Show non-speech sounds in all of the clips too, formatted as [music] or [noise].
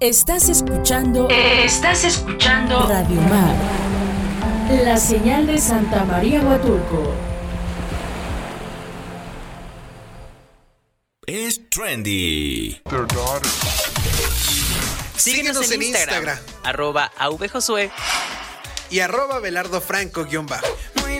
Estás escuchando. Estás escuchando. Radio Mar. La señal de Santa María Huatulco. Es trendy. Síguenos, en Instagram, arroba avjosue y arroba Belardo Franco guion bajo. Muy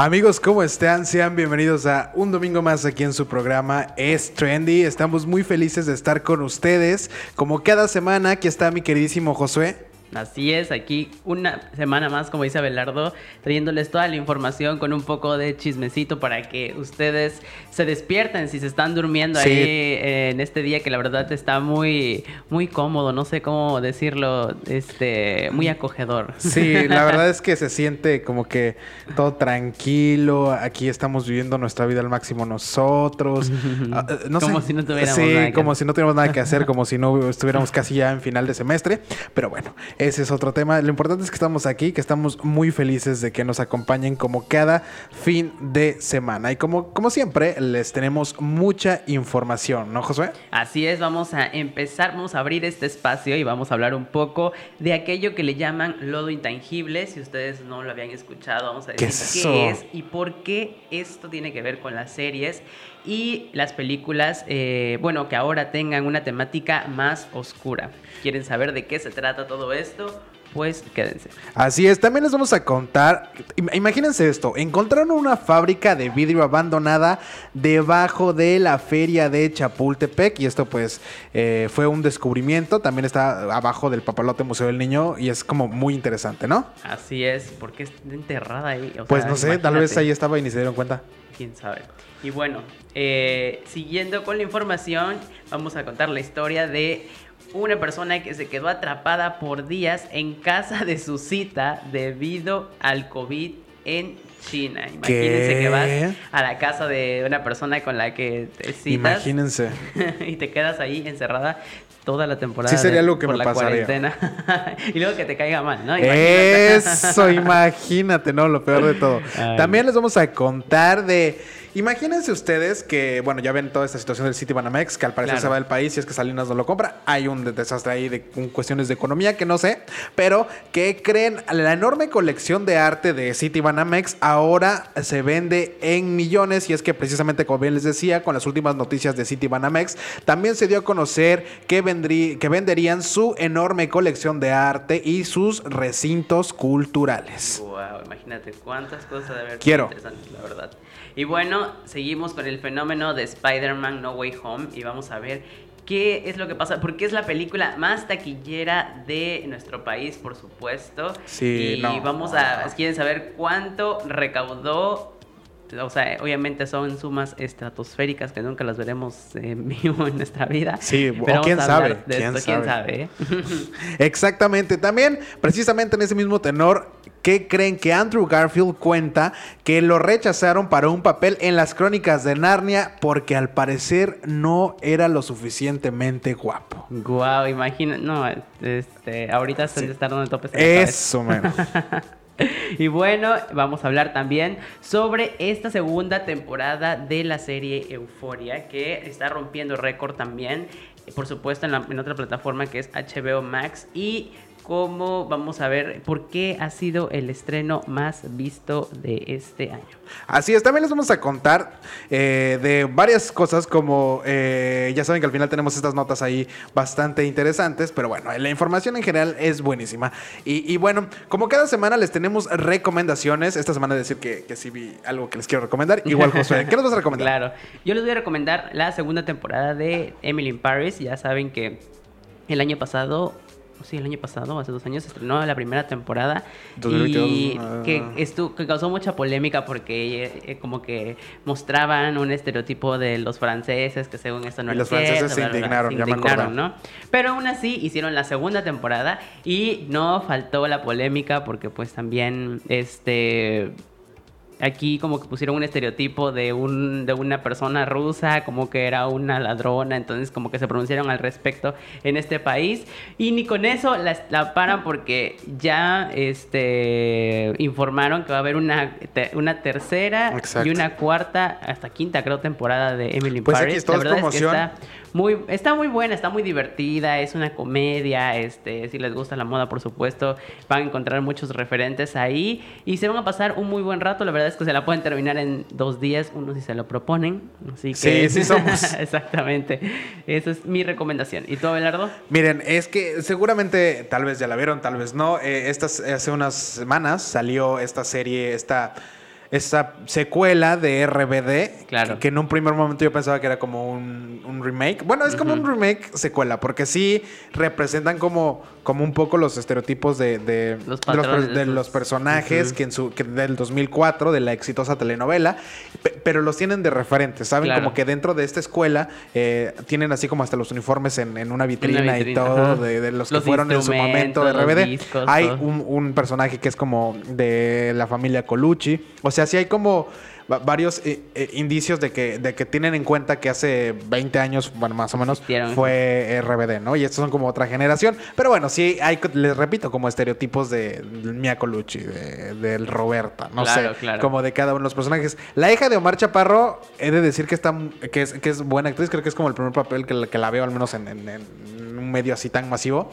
Amigos, ¿cómo están? Sean bienvenidos a un domingo más aquí en su programa Es Trendy. Estamos muy felices de estar con ustedes. Como cada semana, aquí está mi queridísimo Josué. Así es, aquí una semana más, como dice Abelardo, trayéndoles toda la información con un poco de chismecito para que ustedes se despierten si se están durmiendo Sí. ahí eh, en este día que la verdad está muy, muy cómodo, no sé cómo decirlo, este, muy acogedor. Sí, la [laughs] verdad es que se siente como que todo tranquilo. Aquí estamos viviendo nuestra vida al máximo nosotros. Eh, no Como sé. si no tuviéramos Sí, nada que como hacer. si no tuviéramos nada que hacer, como si no [laughs] estuviéramos casi ya en final de semestre. Pero bueno, ese es otro tema. Lo importante es que estamos aquí, que estamos muy felices de que nos acompañen como cada fin de semana. Y como, como siempre, les tenemos mucha información, ¿no, Josué? Así es, vamos a empezar, vamos a abrir este espacio y vamos a hablar un poco de aquello que le llaman lodo intangible. Si ustedes no lo habían escuchado, vamos a ¿Qué decir qué es y por qué esto tiene que ver con las series y las películas, eh, bueno, que ahora tengan una temática más oscura. ¿Quieren saber de qué se trata todo esto? Pues quédense. Así es, también les vamos a contar, im- imagínense esto, encontraron una fábrica de vidrio abandonada debajo de la feria de Chapultepec y esto pues eh, fue un descubrimiento, también está abajo del Papalote Museo del Niño y es como muy interesante, ¿no? Así es, ¿por qué está enterrada ahí? O Pues sea, no sé, tal vez ahí estaba y ni se dieron cuenta. quién sabe. Y bueno, eh, siguiendo con la información, vamos a contar la historia de una persona que se quedó atrapada por días en casa de su cita debido al COVID en China. Imagínense ¿Qué? que vas a la casa de una persona con la que te citas Imagínense. [laughs] y te quedas ahí encerrada toda la temporada. Sí, sería de- algo que por me la pasaría. cuarentena. [laughs] y luego que te caiga mal, ¿no? Imagínate. Eso, imagínate, ¿no? Lo peor de todo. [laughs] Ay. También les vamos a contar de. Imagínense ustedes que, bueno, ya ven toda esta situación del City Banamex, que al parecer Claro. se va del país y es que Salinas no lo compra. Hay un desastre ahí de con cuestiones de economía que no sé, pero que creen la enorme colección de arte de City Banamex ahora se vende en millones y es que precisamente como bien les decía, con las últimas noticias de City Banamex, también se dio a conocer que, vendrí- que venderían su enorme colección de arte y sus recintos culturales. Wow, imagínate cuántas cosas de haber Quiero. interesantes, la verdad. Y bueno, seguimos con el fenómeno de Spider-Man No Way Home y vamos a ver qué es lo que pasa, porque es la película más taquillera de nuestro país, por supuesto. Sí, y no, vamos a, no. quieren saber cuánto recaudó. O sea, obviamente son sumas estratosféricas que nunca las veremos en vivo en nuestra vida. Sí, o Pero quién sabe, de quién esto, quién sabe. [laughs] Exactamente. También, precisamente en ese mismo tenor, ¿qué creen que Andrew Garfield cuenta que lo rechazaron para un papel en las crónicas de Narnia porque al parecer no era lo suficientemente guapo? Guau, imagina, no, este, ahorita se han de estar dando topes. Eso, menos. [laughs] Y bueno, vamos a hablar también sobre esta segunda temporada de la serie Euforia, que está rompiendo récord también, por supuesto, en, la- en otra plataforma que es HBO Max. Y cómo vamos a ver por qué ha sido el estreno más visto de este año. Así es, también les vamos a contar eh, de varias cosas como, eh, ya saben que al final tenemos estas notas ahí bastante interesantes, pero bueno, la información en general es buenísima. Y, y bueno, como cada semana les tenemos recomendaciones, esta semana decir que, que sí vi algo que les quiero recomendar, igual Josué, ¿qué nos vas a recomendar? [laughs] Claro, yo les voy a recomendar la segunda temporada de Emily in Paris. Ya saben que el año pasado, sí, el año pasado, hace dos años, se estrenó la primera temporada 2022, y ah. que, estu- que causó mucha polémica porque eh, como que mostraban un estereotipo de los franceses que según esto no era los franceses se bla, bla, indignaron, ya me indignaron. ¿no? Pero aún así hicieron la segunda temporada y no faltó la polémica porque pues también este aquí como que pusieron un estereotipo de, un, de una persona rusa, como que era una ladrona, entonces como que se pronunciaron al respecto en este país. Y ni con eso la, la paran porque ya este, informaron que va a haber una, te- una tercera Exacto. y una cuarta, hasta quinta creo, temporada de Emily Pues Paris. aquí la verdad promoción. es que está muy, está muy buena, está muy divertida, es una comedia, este, si les gusta la moda, por supuesto, van a encontrar muchos referentes ahí y se van a pasar un muy buen rato. La verdad es que se la pueden terminar en dos días, uno si se lo proponen. Así que... Sí, sí somos. [laughs] Exactamente. Esa es mi recomendación. ¿Y tú, Abelardo? Miren, es que seguramente, tal vez ya la vieron, tal vez no. eh, estas, hace unas semanas salió esta serie, esta, esta secuela de RBD. Claro. Que, que en un primer momento yo pensaba que era como un, un remake. Bueno, es como un remake secuela, porque sí representan como, como un poco los estereotipos de, de Los de de personajes que en su, que del 2004, de la exitosa telenovela, pe- pero los tienen de referentes, ¿saben? Claro. Como que dentro de esta escuela eh, tienen así como hasta los uniformes en, en una vitrina, y vitrina, todo de, de los que Los fueron en su momento de RBD. discos, hay un, un personaje que es como de la familia Colucci. O sea, sí hay como varios eh, eh, indicios de que, de que tienen en cuenta que hace 20 años, bueno, más o menos, Existieron. fue RBD, ¿no? Y estos son como otra generación. Pero bueno, sí hay, les repito, como estereotipos de Mia Colucci, de, del Roberta, no Claro, sé, claro. como de cada uno de los personajes. La hija de Omar Chaparro, he de decir que está que es, que es buena actriz, creo que es como el primer papel que, la- que la veo, al menos en, en- en un medio así tan masivo.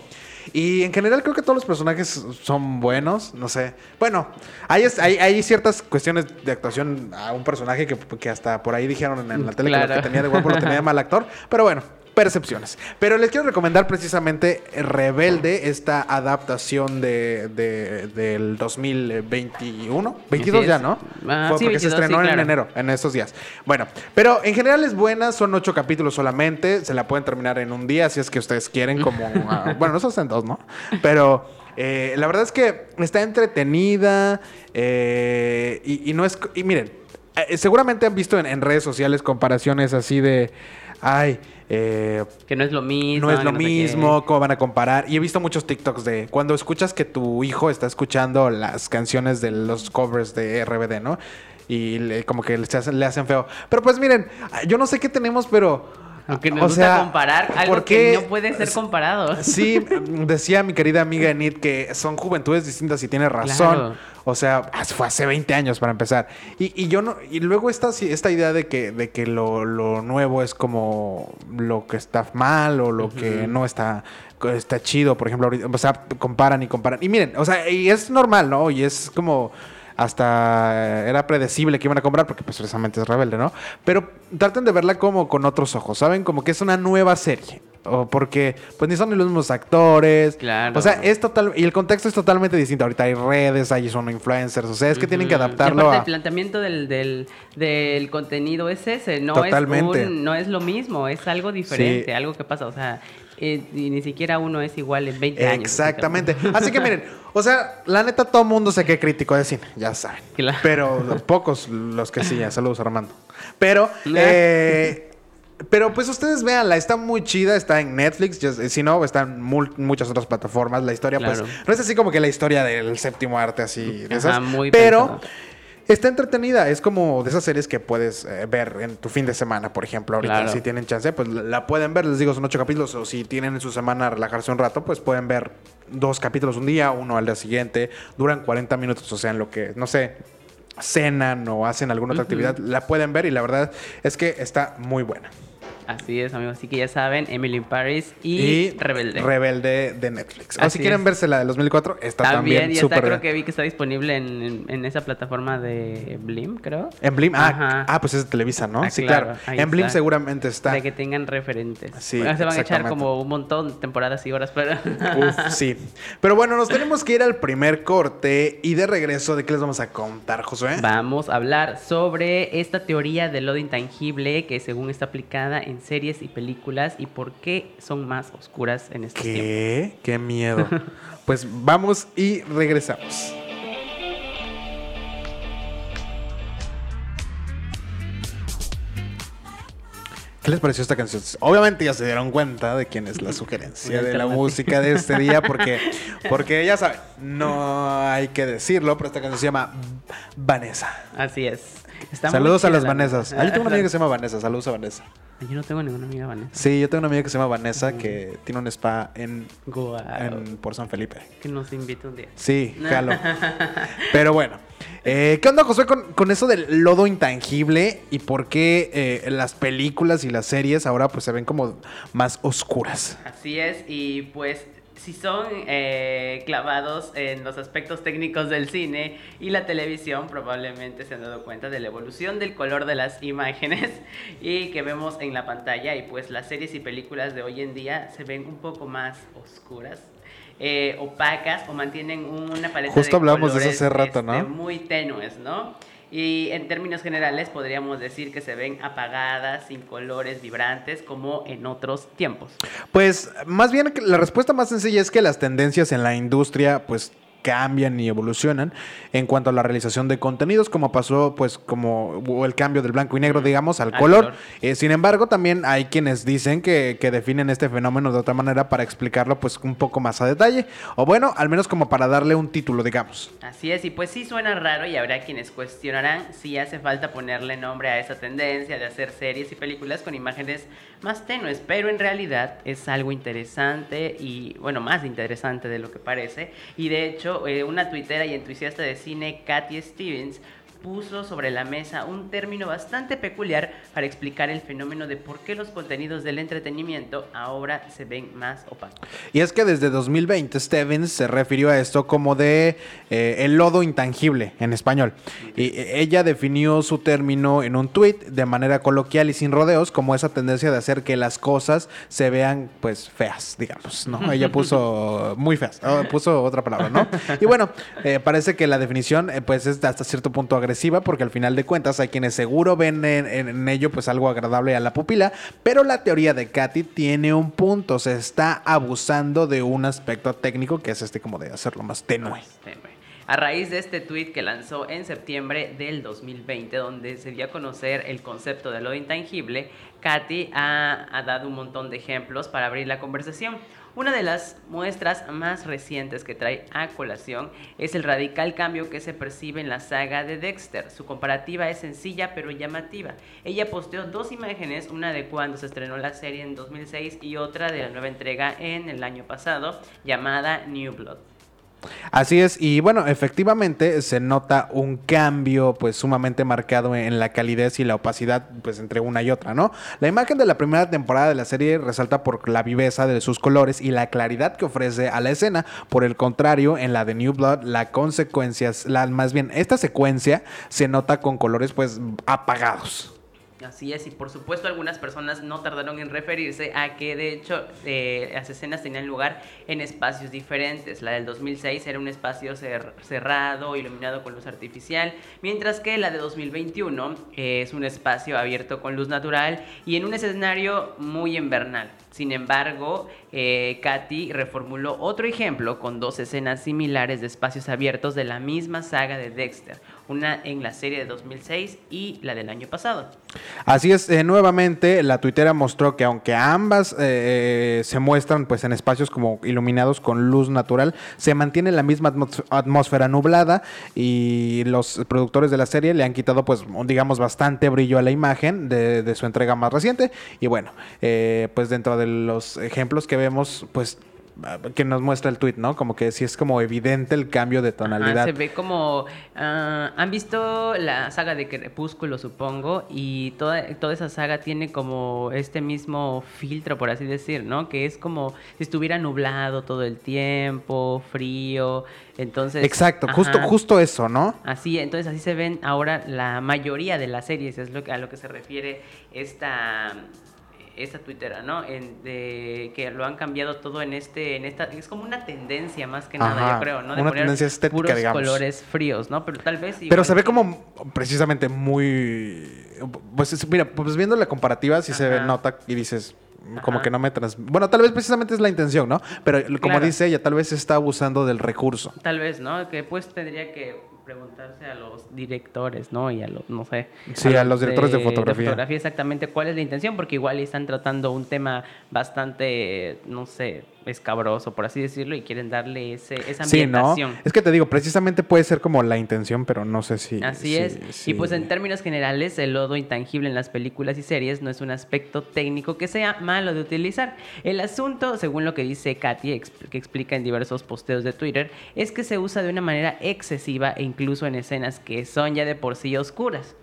Y en general creo que todos los personajes son buenos, no sé. Bueno, hay, hay, hay ciertas cuestiones de actuación a un personaje que, que hasta por ahí dijeron en, en la tele que lo que tenía de guapo lo tenía de mal actor. Pero bueno, percepciones. Pero les quiero recomendar precisamente Rebelde, esta adaptación de, de- del 2021. 22 Así ya, es. ¿no? Ah, Fue sí, porque se 22, estrenó sí, en enero, en estos días. Bueno, pero en general es buena, son ocho capítulos solamente, se la pueden terminar en un día si es que ustedes quieren, como, ah, [laughs] bueno, no son en dos, ¿no? Pero eh, la verdad es que está entretenida eh, y, y no es, y miren, eh, seguramente han visto en, en redes sociales comparaciones así de, ay, eh, Que no es lo mismo. no es lo mismo, cómo van a comparar. Y he visto muchos TikToks de cuando escuchas que tu hijo está escuchando las canciones de los covers de RBD, ¿no? Y le- como que le hacen, le hacen feo. Pero pues miren, yo no sé qué tenemos, pero... [laughs] Aunque nos o gusta sea, comparar algo ¿por que no puede ser comparado. [laughs] Sí, decía mi querida amiga Enid que son juventudes distintas y tiene razón. Claro. O sea, fue hace 20 años para empezar. Y, y yo no, y luego esta, esta idea de que, de que lo, lo nuevo es como lo que está mal o lo que no está, está chido, por ejemplo, ahorita, o sea, comparan y comparan. Y miren, o sea, y es normal, ¿no? Y es como hasta era predecible que iban a comprar porque pues precisamente es rebelde, ¿no? Pero traten de verla como con otros ojos, ¿saben? Como que es una nueva serie. O porque pues ni son los mismos actores. Claro. O sea, es total y el contexto es totalmente distinto. Ahorita hay redes, hay son influencers, o sea, es que tienen que adaptarlo aparte, a el planteamiento del, del, del contenido es ese, no Totalmente. es un- no es lo mismo, es algo diferente, Sí. algo que pasa, o sea, eh, y ni siquiera uno es igual en 20 años. Exactamente. [laughs] Así que miren, o sea, la neta todo mundo se cree crítico de cine, ya saben. Claro. Pero [laughs] pocos los que sí, ya. saludos Armando. Pero eh, pero pues ustedes véanla, está muy chida, está en Netflix, si no, está en mul- muchas otras plataformas. La historia, Claro. pues, no es así como que la historia del séptimo arte, así Ajá, esas. muy pero pensado. Está entretenida, es como de esas series que puedes eh, ver en tu fin de semana, por ejemplo. Ahorita, Claro. si tienen chance, pues la- la pueden ver, les digo, son ocho capítulos, o si tienen en su semana relajarse un rato, pues pueden ver dos capítulos un día, uno al día siguiente, duran 40 minutos, o sea, en lo que, no sé, cenan o hacen alguna otra actividad, la pueden ver y la verdad es que está muy buena. Así es, amigos, así que ya saben, Emily in Paris y, Y Rebelde. Rebelde de Netflix. o si quieren es. verse la de 2004, está También, también, está, súper creo que vi que está disponible en, en- en esa plataforma de Blim, creo. En Blim, ah, ah, pues es de Televisa, ¿no? Ah, sí, claro, claro. En Blim seguramente está. De que tengan referentes. Sí, Bueno, se van a echar como un montón de temporadas y horas, pero... [laughs] Uf, sí. Pero bueno, nos tenemos que ir al primer corte y de regreso, ¿de qué les vamos a contar, Josué? Vamos a hablar sobre esta teoría del lodo intangible que según está aplicada en series y películas y por qué son más oscuras en estos tiempos. ¿Qué? Qué miedo. [laughs] pues vamos y regresamos. ¿Qué les pareció esta canción? Obviamente ya se dieron cuenta de quién es la [laughs] sugerencia de la música de este día, porque, [laughs] porque ya saben, no hay que decirlo, pero esta canción se llama Vanessa. Así es. Está Saludos a las la Vanessas. neta. Ah, yo tengo una amiga que se llama Vanessa. Saludos a Vanessa. Yo no tengo ninguna amiga Vanessa. Sí, yo tengo una amiga que se llama Vanessa que tiene un spa en, Guau. en- por San Felipe. Que nos invita un día. Sí, jalo. [laughs] Pero bueno. Eh, ¿Qué onda, Josué, con, con eso del lodo intangible y por qué eh, las películas y las series ahora pues se ven como más oscuras? Así es, y pues si son eh, clavados en los aspectos técnicos del cine y la televisión, probablemente se han dado cuenta de la evolución del color de las imágenes [laughs] y que vemos en la pantalla y pues las series y películas de hoy en día se ven un poco más oscuras. eh, opacas o mantienen una paleta Justo de hablamos de eso colores, hace rato, ¿no? este, muy tenues, ¿no? Y en términos generales podríamos decir que se ven apagadas, sin colores vibrantes, como en otros tiempos. Pues más bien la respuesta más sencilla es que las tendencias en la industria pues cambian y evolucionan en cuanto a la realización de contenidos, como pasó pues como el cambio del blanco y negro, digamos, al Al color. color. Eh, sin embargo, también hay quienes dicen que, que definen este fenómeno de otra manera para explicarlo pues un poco más a detalle, o bueno, al menos como para darle un título, digamos. Así es, y pues sí suena raro y habrá quienes cuestionarán si hace falta ponerle nombre a esa tendencia de hacer series y películas con imágenes más tenues, pero en realidad es algo interesante y bueno, más interesante de lo que parece. Y de hecho, eh, una tuitera y entusiasta de cine, Katy Stevens, puso sobre la mesa un término bastante peculiar para explicar el fenómeno de por qué los contenidos del entretenimiento ahora se ven más opacos. Y es que desde 2020 Stevens se refirió a esto como de eh, el lodo intangible en español. Y eh, ella definió su término en un tuit de manera coloquial y sin rodeos como esa tendencia de hacer que las cosas se vean pues feas, digamos, ¿no? Ella puso [laughs] muy feas, oh, puso otra palabra, ¿no? Y bueno, eh, parece que la definición eh, pues es hasta cierto punto agresiva porque al final de cuentas hay quienes seguro ven en, ello pues algo agradable a la pupila, pero la teoría de Katy tiene un punto, se está abusando de un aspecto técnico que es este como de hacerlo más tenue. A raíz de este tweet que lanzó en septiembre del 2020, donde se dio a conocer el concepto de lo intangible, Katy ha dado un montón de ejemplos para abrir la conversación. Una de las muestras más recientes que trae a colación es el radical cambio que se percibe en la saga de Dexter. Su comparativa es sencilla pero llamativa. Ella posteó dos imágenes, una de cuando se estrenó la serie en 2006 y otra de la nueva entrega en el año pasado, llamada New Blood. Así es, y bueno, efectivamente se nota un cambio pues sumamente marcado en la calidez y la opacidad pues entre una y otra, ¿no? La imagen de la primera temporada de la serie resalta por la viveza de sus colores y la claridad que ofrece a la escena. Por el contrario, en la de New Blood, la consecuencia, la, más bien, esta secuencia se nota con colores pues apagados. Así es, y por supuesto algunas personas no tardaron en referirse a que de hecho eh, las escenas tenían lugar en espacios diferentes. La del 2006 era un espacio cer- cerrado, iluminado con luz artificial, mientras que la de 2021 eh, es un espacio abierto con luz natural y en un escenario muy invernal. Sin embargo, eh, Katy reformuló otro ejemplo con dos escenas similares de espacios abiertos de la misma saga de Dexter, una en la serie de 2006 y la del año pasado. Así es, eh, nuevamente la tuitera mostró que aunque ambas eh, se muestran pues en espacios como iluminados con luz natural, se mantiene la misma atmósfera nublada y los productores de la serie le han quitado pues digamos bastante brillo a la imagen de, de su entrega más reciente y bueno, eh, pues dentro de los ejemplos que vemos pues que nos muestra el tweet, ¿no? Como que sí es como evidente el cambio de Ajá, tonalidad. se ve como... ah, ¿Han visto la saga de Crepúsculo, supongo? Y toda, toda esa saga tiene como este mismo filtro, por así decir, ¿no? Que es como si estuviera nublado todo el tiempo, frío. Entonces... Exacto, justo, justo eso, ¿no? Así, entonces así se ven ahora la mayoría de las series, es lo que, a lo que se refiere esta esta tuitera, ¿no? En- de, que lo han cambiado todo en este, en esta, es como una tendencia más que nada, yo creo, ¿no? De una poner tendencia estética, puros digamos. colores fríos, ¿no? Pero tal vez Pero se ve que- como precisamente muy. Pues es- mira, pues viendo la comparativa, sí se Ajá. nota y dices. Como Ajá. que no me trans... Bueno, tal vez precisamente es la intención, ¿no? Pero como Claro. dice ella, tal vez se está abusando del recurso. Tal vez, ¿no? Que pues tendría que preguntarse a los directores, ¿no? Y a los, no sé. Sí, a los directores de fotografía. exactamente cuál es la intención, porque igual están tratando un tema bastante, no sé, escabroso, por así decirlo, y quieren darle ese, esa Sí, ¿no? ambientación. Es que te digo, precisamente puede ser como la intención, pero no sé si. Así si- es. si- Y pues en términos generales, el lodo intangible en las películas y series no es un aspecto técnico que sea malo de utilizar. El asunto, según lo que dice Katy, que explica en diversos posteos de Twitter, es que se usa de una manera excesiva e incluso en escenas que son ya de por sí oscuras.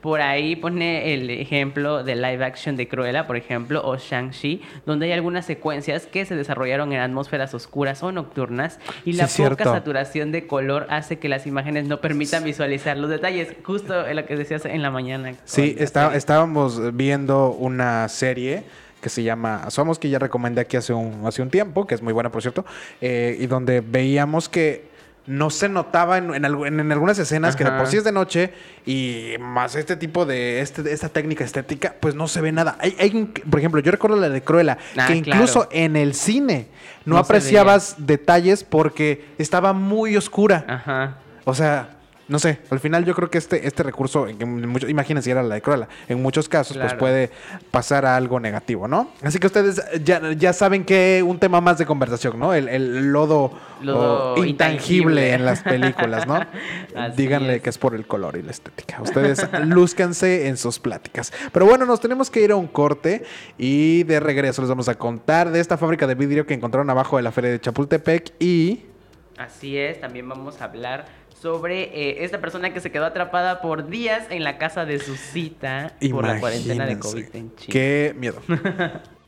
Por ahí pone el ejemplo de live action de Cruella, por ejemplo, o Shang-Chi, donde hay algunas secuencias que se desarrollaron en atmósferas oscuras o nocturnas y Sí, la es poca saturación de color hace que las imágenes no permitan visualizar los detalles. Justo en lo que decías en la mañana. Sí, está- estábamos viendo una serie que se llama Somos, que ya recomendé aquí hace un, hace un tiempo, que es muy buena, por cierto, eh, y donde veíamos que no se notaba en, en algu- en- en algunas escenas que de por sí es de noche y más este tipo de este, esta técnica estética, pues no se ve nada. Hay, hay por ejemplo, yo recuerdo la de Cruella, Ah, que incluso claro. en el cine no, No apreciabas detalles porque estaba muy oscura. Ajá. O sea, no sé, al final yo creo que este, este recurso, en, mucho- imagínense, era la de Cruella, en muchos casos pues puede pasar a algo negativo, ¿no? Así que ustedes ya, ya saben que un tema más de conversación, ¿no? El, el lodo, Lodo oh, intangible intangible. en las [laughs] películas, ¿no? Díganle es. que es por el color y la estética. Ustedes lúzcanse en sus pláticas. Pero bueno, nos tenemos que ir a un corte y de regreso les vamos a contar de esta fábrica de vidrio que encontraron abajo de la feria de Chapultepec y... Así es, también vamos a hablar sobre eh, esta persona que se quedó atrapada por días en la casa de su cita por la cuarentena de. COVID en Chile. Qué miedo. [laughs]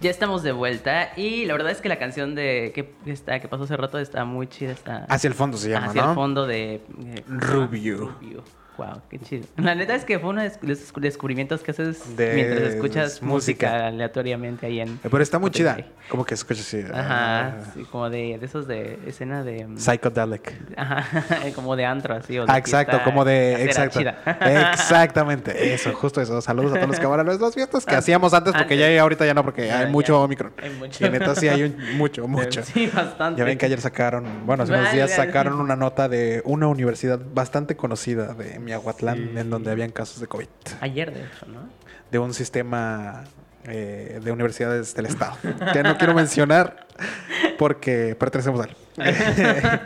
Ya estamos de vuelta y la verdad es que la canción de que, está, que pasó hace rato está muy chida. Está Hacia el fondo se llama, hacia ¿no? el fondo de... eh, Rubio. Rubio. Wow, qué chido. La neta es que fue uno de los descu- descubrimientos que haces De mientras escuchas música. música aleatoriamente ahí en... Eh, Pero está muy chida. Como que escucha así. Ajá, ah, sí, como de, de esos de escena de... mm, Psychedelic. Ajá, [laughs] como de antro así. O de Ah, exacto, como de. Exacto. Exactamente. Eso, justo eso. Saludos a todos los que van a las fiestas que Ah, hacíamos antes, porque antes. ya ahorita ya no, porque Ya, hay ya. mucho Omicron. Hay mucho. Y neta sí hay un- [laughs] mucho, mucho. Sí, bastante. Ya ven que ayer sacaron, bueno, hace unos días sacaron una nota de una universidad bastante conocida de Miahuatlán, en donde habían casos de COVID. Ayer, de hecho, ¿no? de un sistema eh, de universidades del Estado. Que no quiero mencionar porque pertenecemos a él. [laughs]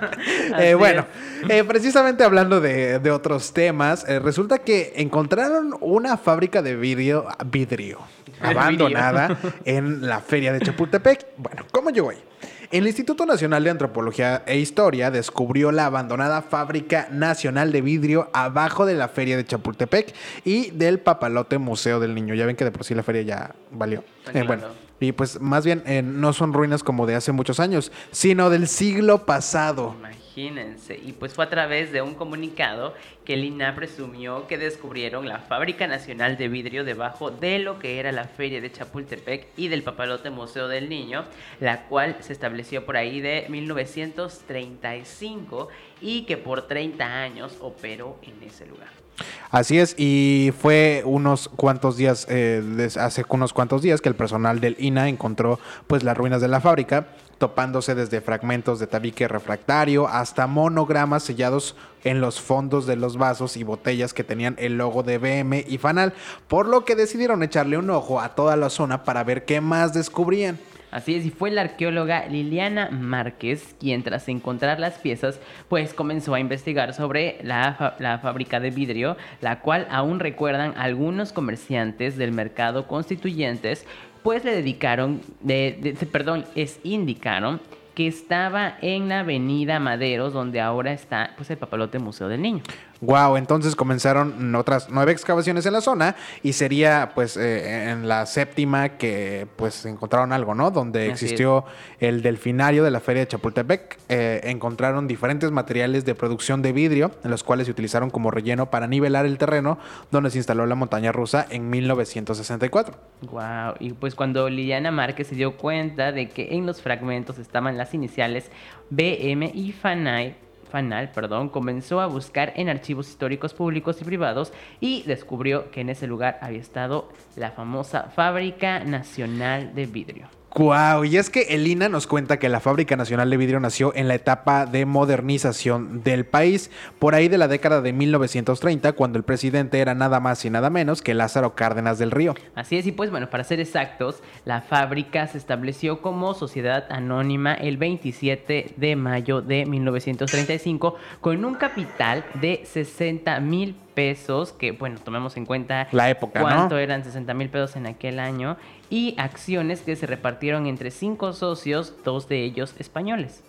Eh, bueno, eh, precisamente hablando de, de otros temas, eh, resulta que encontraron una fábrica de vidrio, vidrio abandonada en la feria de Chapultepec. Bueno, ¿cómo llegó ahí? El Instituto Nacional de Antropología e Historia descubrió la abandonada Fábrica Nacional de Vidrio abajo de la feria de Chapultepec y del Papalote Museo del Niño. Ya ven que de por sí la feria ya valió. Eh, bueno, y pues más bien eh, no son ruinas como de hace muchos años, sino del siglo pasado. Imagínense. Y pues fue a través de un comunicado que el INA presumió que descubrieron la Fábrica Nacional de Vidrio debajo de lo que era la Feria de Chapultepec y del Papalote Museo del Niño, la cual se estableció por ahí de 1935 y que por 30 años operó en ese lugar. Así es, y fue unos cuantos días, eh, hace unos cuantos días que el personal del INA encontró pues las ruinas de la fábrica, topándose desde fragmentos de tabique refractario hasta monogramas sellados en los fondos de los vasos y botellas que tenían el logo de BM y Fanal, por lo que decidieron echarle un ojo a toda la zona para ver qué más descubrían. Así es, y fue la arqueóloga Liliana Márquez quien tras encontrar las piezas, pues comenzó a investigar sobre la, la fábrica de vidrio, la cual aún recuerdan algunos comerciantes del mercado constituyentes, pues le dedicaron, de, perdón, es indicaron que estaba en la avenida Maderos, donde ahora está pues el Papalote Museo del Niño. Wow, entonces comenzaron otras nueve excavaciones en la zona y sería pues eh, en la séptima que pues encontraron algo, ¿no? Donde Así existió el delfinario de la feria de Chapultepec. Eh, encontraron diferentes materiales de producción de vidrio, en los cuales se utilizaron como relleno para nivelar el terreno donde se instaló la montaña rusa en 1964. Wow, y pues cuando Liliana Márquez se dio cuenta de que en los fragmentos estaban las iniciales BM y Fanal, Fanal, perdón, comenzó a buscar en archivos históricos públicos y privados y descubrió que en ese lugar había estado la famosa Fábrica Nacional de Vidrio. Guau, y es que el INA nos cuenta que la Fábrica Nacional de Vidrio nació en la etapa de modernización del país, por ahí de la década de 1930, cuando el presidente era nada más y nada menos que Lázaro Cárdenas del Río. Así es, y pues bueno, para ser exactos, la fábrica se estableció como sociedad anónima el 27 de mayo de 1935 con un capital de 60 mil pesos, que bueno, tomemos en cuenta La época, ¿no? cuánto eran 60 mil pesos en aquel año, y acciones que se repartieron entre cinco socios, dos de ellos españoles.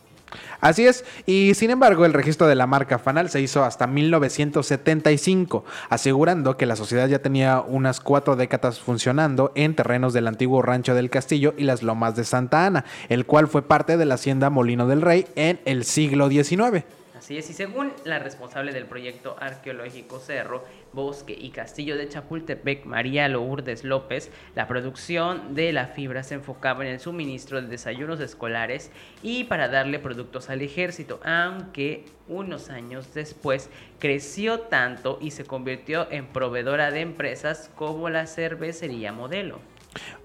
Así es, y sin embargo el registro de la marca Fanal se hizo hasta 1975, asegurando que la sociedad ya tenía unas cuatro décadas funcionando en terrenos del antiguo rancho del Castillo y las lomas de Santa Ana, el cual fue parte de la hacienda Molino del Rey en el siglo XIX. Así es, y según la responsable del proyecto arqueológico Cerro, Bosque y Castillo de Chapultepec, María Lourdes López, la producción de la fibra se enfocaba en el suministro de desayunos escolares y para darle productos al ejército, aunque unos años después creció tanto y se convirtió en proveedora de empresas como la cervecería Modelo.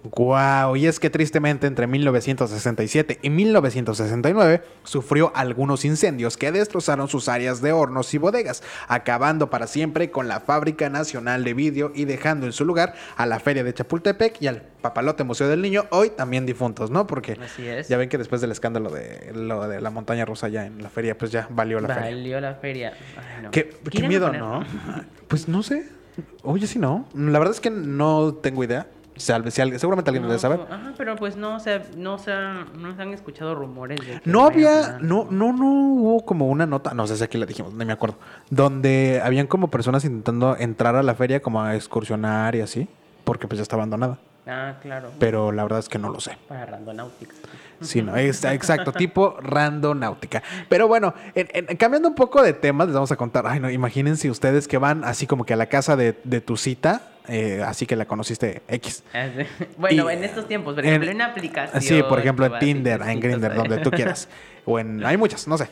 Guau, y es que tristemente entre 1967 y 1969 sufrió algunos incendios que destrozaron sus áreas de hornos y bodegas, acabando para siempre con la Fábrica Nacional de Vidrio y dejando en su lugar a la Feria de Chapultepec y al Papalote Museo del Niño, hoy también difuntos, ¿no? Porque Así es. ya ven que después del escándalo de lo de la montaña rusa ya en la feria, pues ya valió la feria. Valió la feria. Ay, no. Qué, ¿Qué qué irán a miedo, poner? ¿no? Pues no sé. Oye, sí, no. La verdad es que no tengo idea. Salve, si alguien- seguramente alguien debe saber. Ajá, pero pues no, o sea, no se han, no se han escuchado rumores de que No había, no, no, no hubo como una nota, no sé si aquí la dijimos, no me acuerdo, donde habían como personas intentando entrar a la feria como a excursionar y así, porque pues ya está abandonada. Ah, claro. Pero la verdad es que no lo sé. Para randonáutica. Sí, no, es- exacto, tipo randonáutica. Pero bueno, en- en- cambiando un poco de temas, les vamos a contar. Ay, no, imagínense ustedes que van así como que a la casa de, de tu cita, eh, así que la conociste X. Ah. [laughs] Bueno, Y, en estos tiempos, por ejemplo, en una aplicación. Sí, por ejemplo, en Tinder, en Grindr, donde tú quieras. O en. Hay muchas, no sé.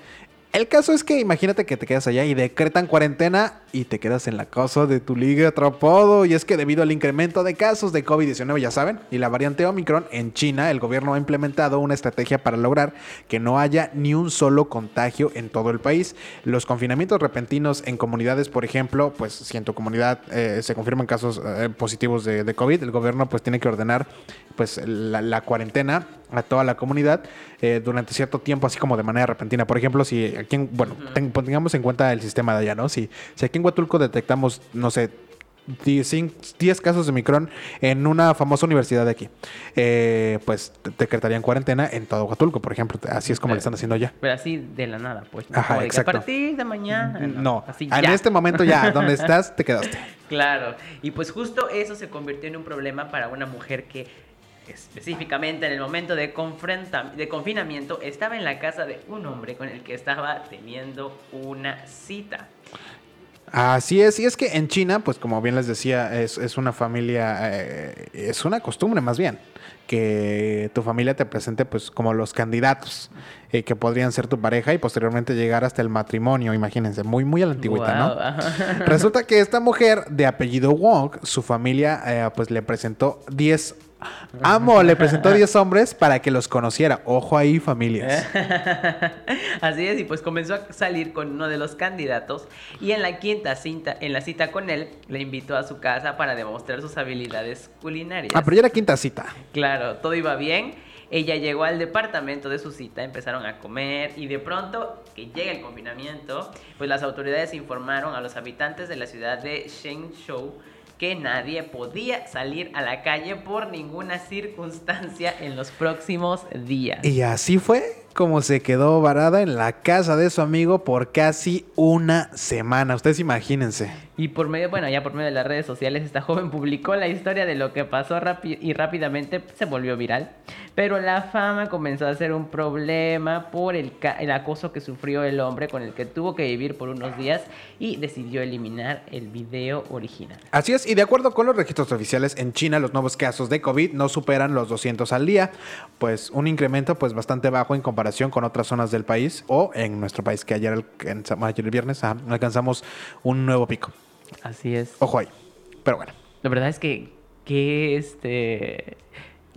El caso es que imagínate que te quedas allá y decretan cuarentena y te quedas en la casa de tu liga atrapado. Y es que debido al incremento de casos de COVID-19, ya saben, y la variante Omicron en China, el gobierno ha implementado una estrategia para lograr que no haya ni un solo contagio en todo el país. Los confinamientos repentinos en comunidades, por ejemplo, pues si en tu comunidad eh, se confirman casos eh, positivos de, COVID, el gobierno pues tiene que ordenar pues la, la cuarentena a toda la comunidad eh, durante cierto tiempo, así como de manera repentina. Por ejemplo, si aquí, en- bueno, ten- tengamos en cuenta el sistema de allá, ¿no? Si, si aquí en Huatulco detectamos, no sé, 10, cin- 10 casos de Micron en una famosa universidad de aquí, eh, pues te- decretarían cuarentena en todo Huatulco, por ejemplo. Así es como le están haciendo allá. Pero así de la nada, pues. ¿no? Ajá, exacto. A partir de mañana. No, Así en ya. este momento ya, donde estás, te quedaste. [laughs] Claro. Y pues justo eso se convirtió en un problema para una mujer que específicamente en el momento de, de confinamiento estaba en la casa de un hombre con el que estaba teniendo una cita. Así es, y es que en China, pues como bien les decía, es, es una familia, eh, es una costumbre más bien, que tu familia te presente pues como los candidatos eh, que podrían ser tu pareja y posteriormente llegar hasta el matrimonio, imagínense, muy, muy a la antigüita, ¿no? Resulta que esta mujer de apellido Wong, su familia eh, pues le presentó 10... Amo, le presentó 10 hombres para que los conociera. Ojo ahí, familias. [laughs] Así es, y pues comenzó a salir con uno de los candidatos y en la quinta cinta, en la cita con él, le invitó a su casa para demostrar sus habilidades culinarias. Ah, pero ya era quinta cita. Claro, todo iba bien. Ella llegó al departamento de su cita, empezaron a comer y de pronto que llega el confinamiento, pues las autoridades informaron a los habitantes de la ciudad de Shenzhou que nadie podía salir a la calle por ninguna circunstancia en los próximos días. Y así fue como se quedó varada en la casa de su amigo por casi una semana. Ustedes imagínense. Y por medio, bueno, ya por medio de las redes sociales, esta joven [laughs] publicó la historia de lo que pasó y rápidamente se volvió viral. Pero la fama comenzó a ser un problema por el, el acoso que sufrió el hombre con el que tuvo que vivir por unos días y decidió eliminar el video original. Así es, y de acuerdo con los registros oficiales, en China los nuevos casos de COVID no superan los 200 al día, pues un incremento pues bastante bajo en comparación con otras zonas del país o en nuestro país que ayer, alcanzamos- ayer el viernes alcanzamos un nuevo pico. Así es. Ojo ahí. Pero bueno. La verdad es que, que este...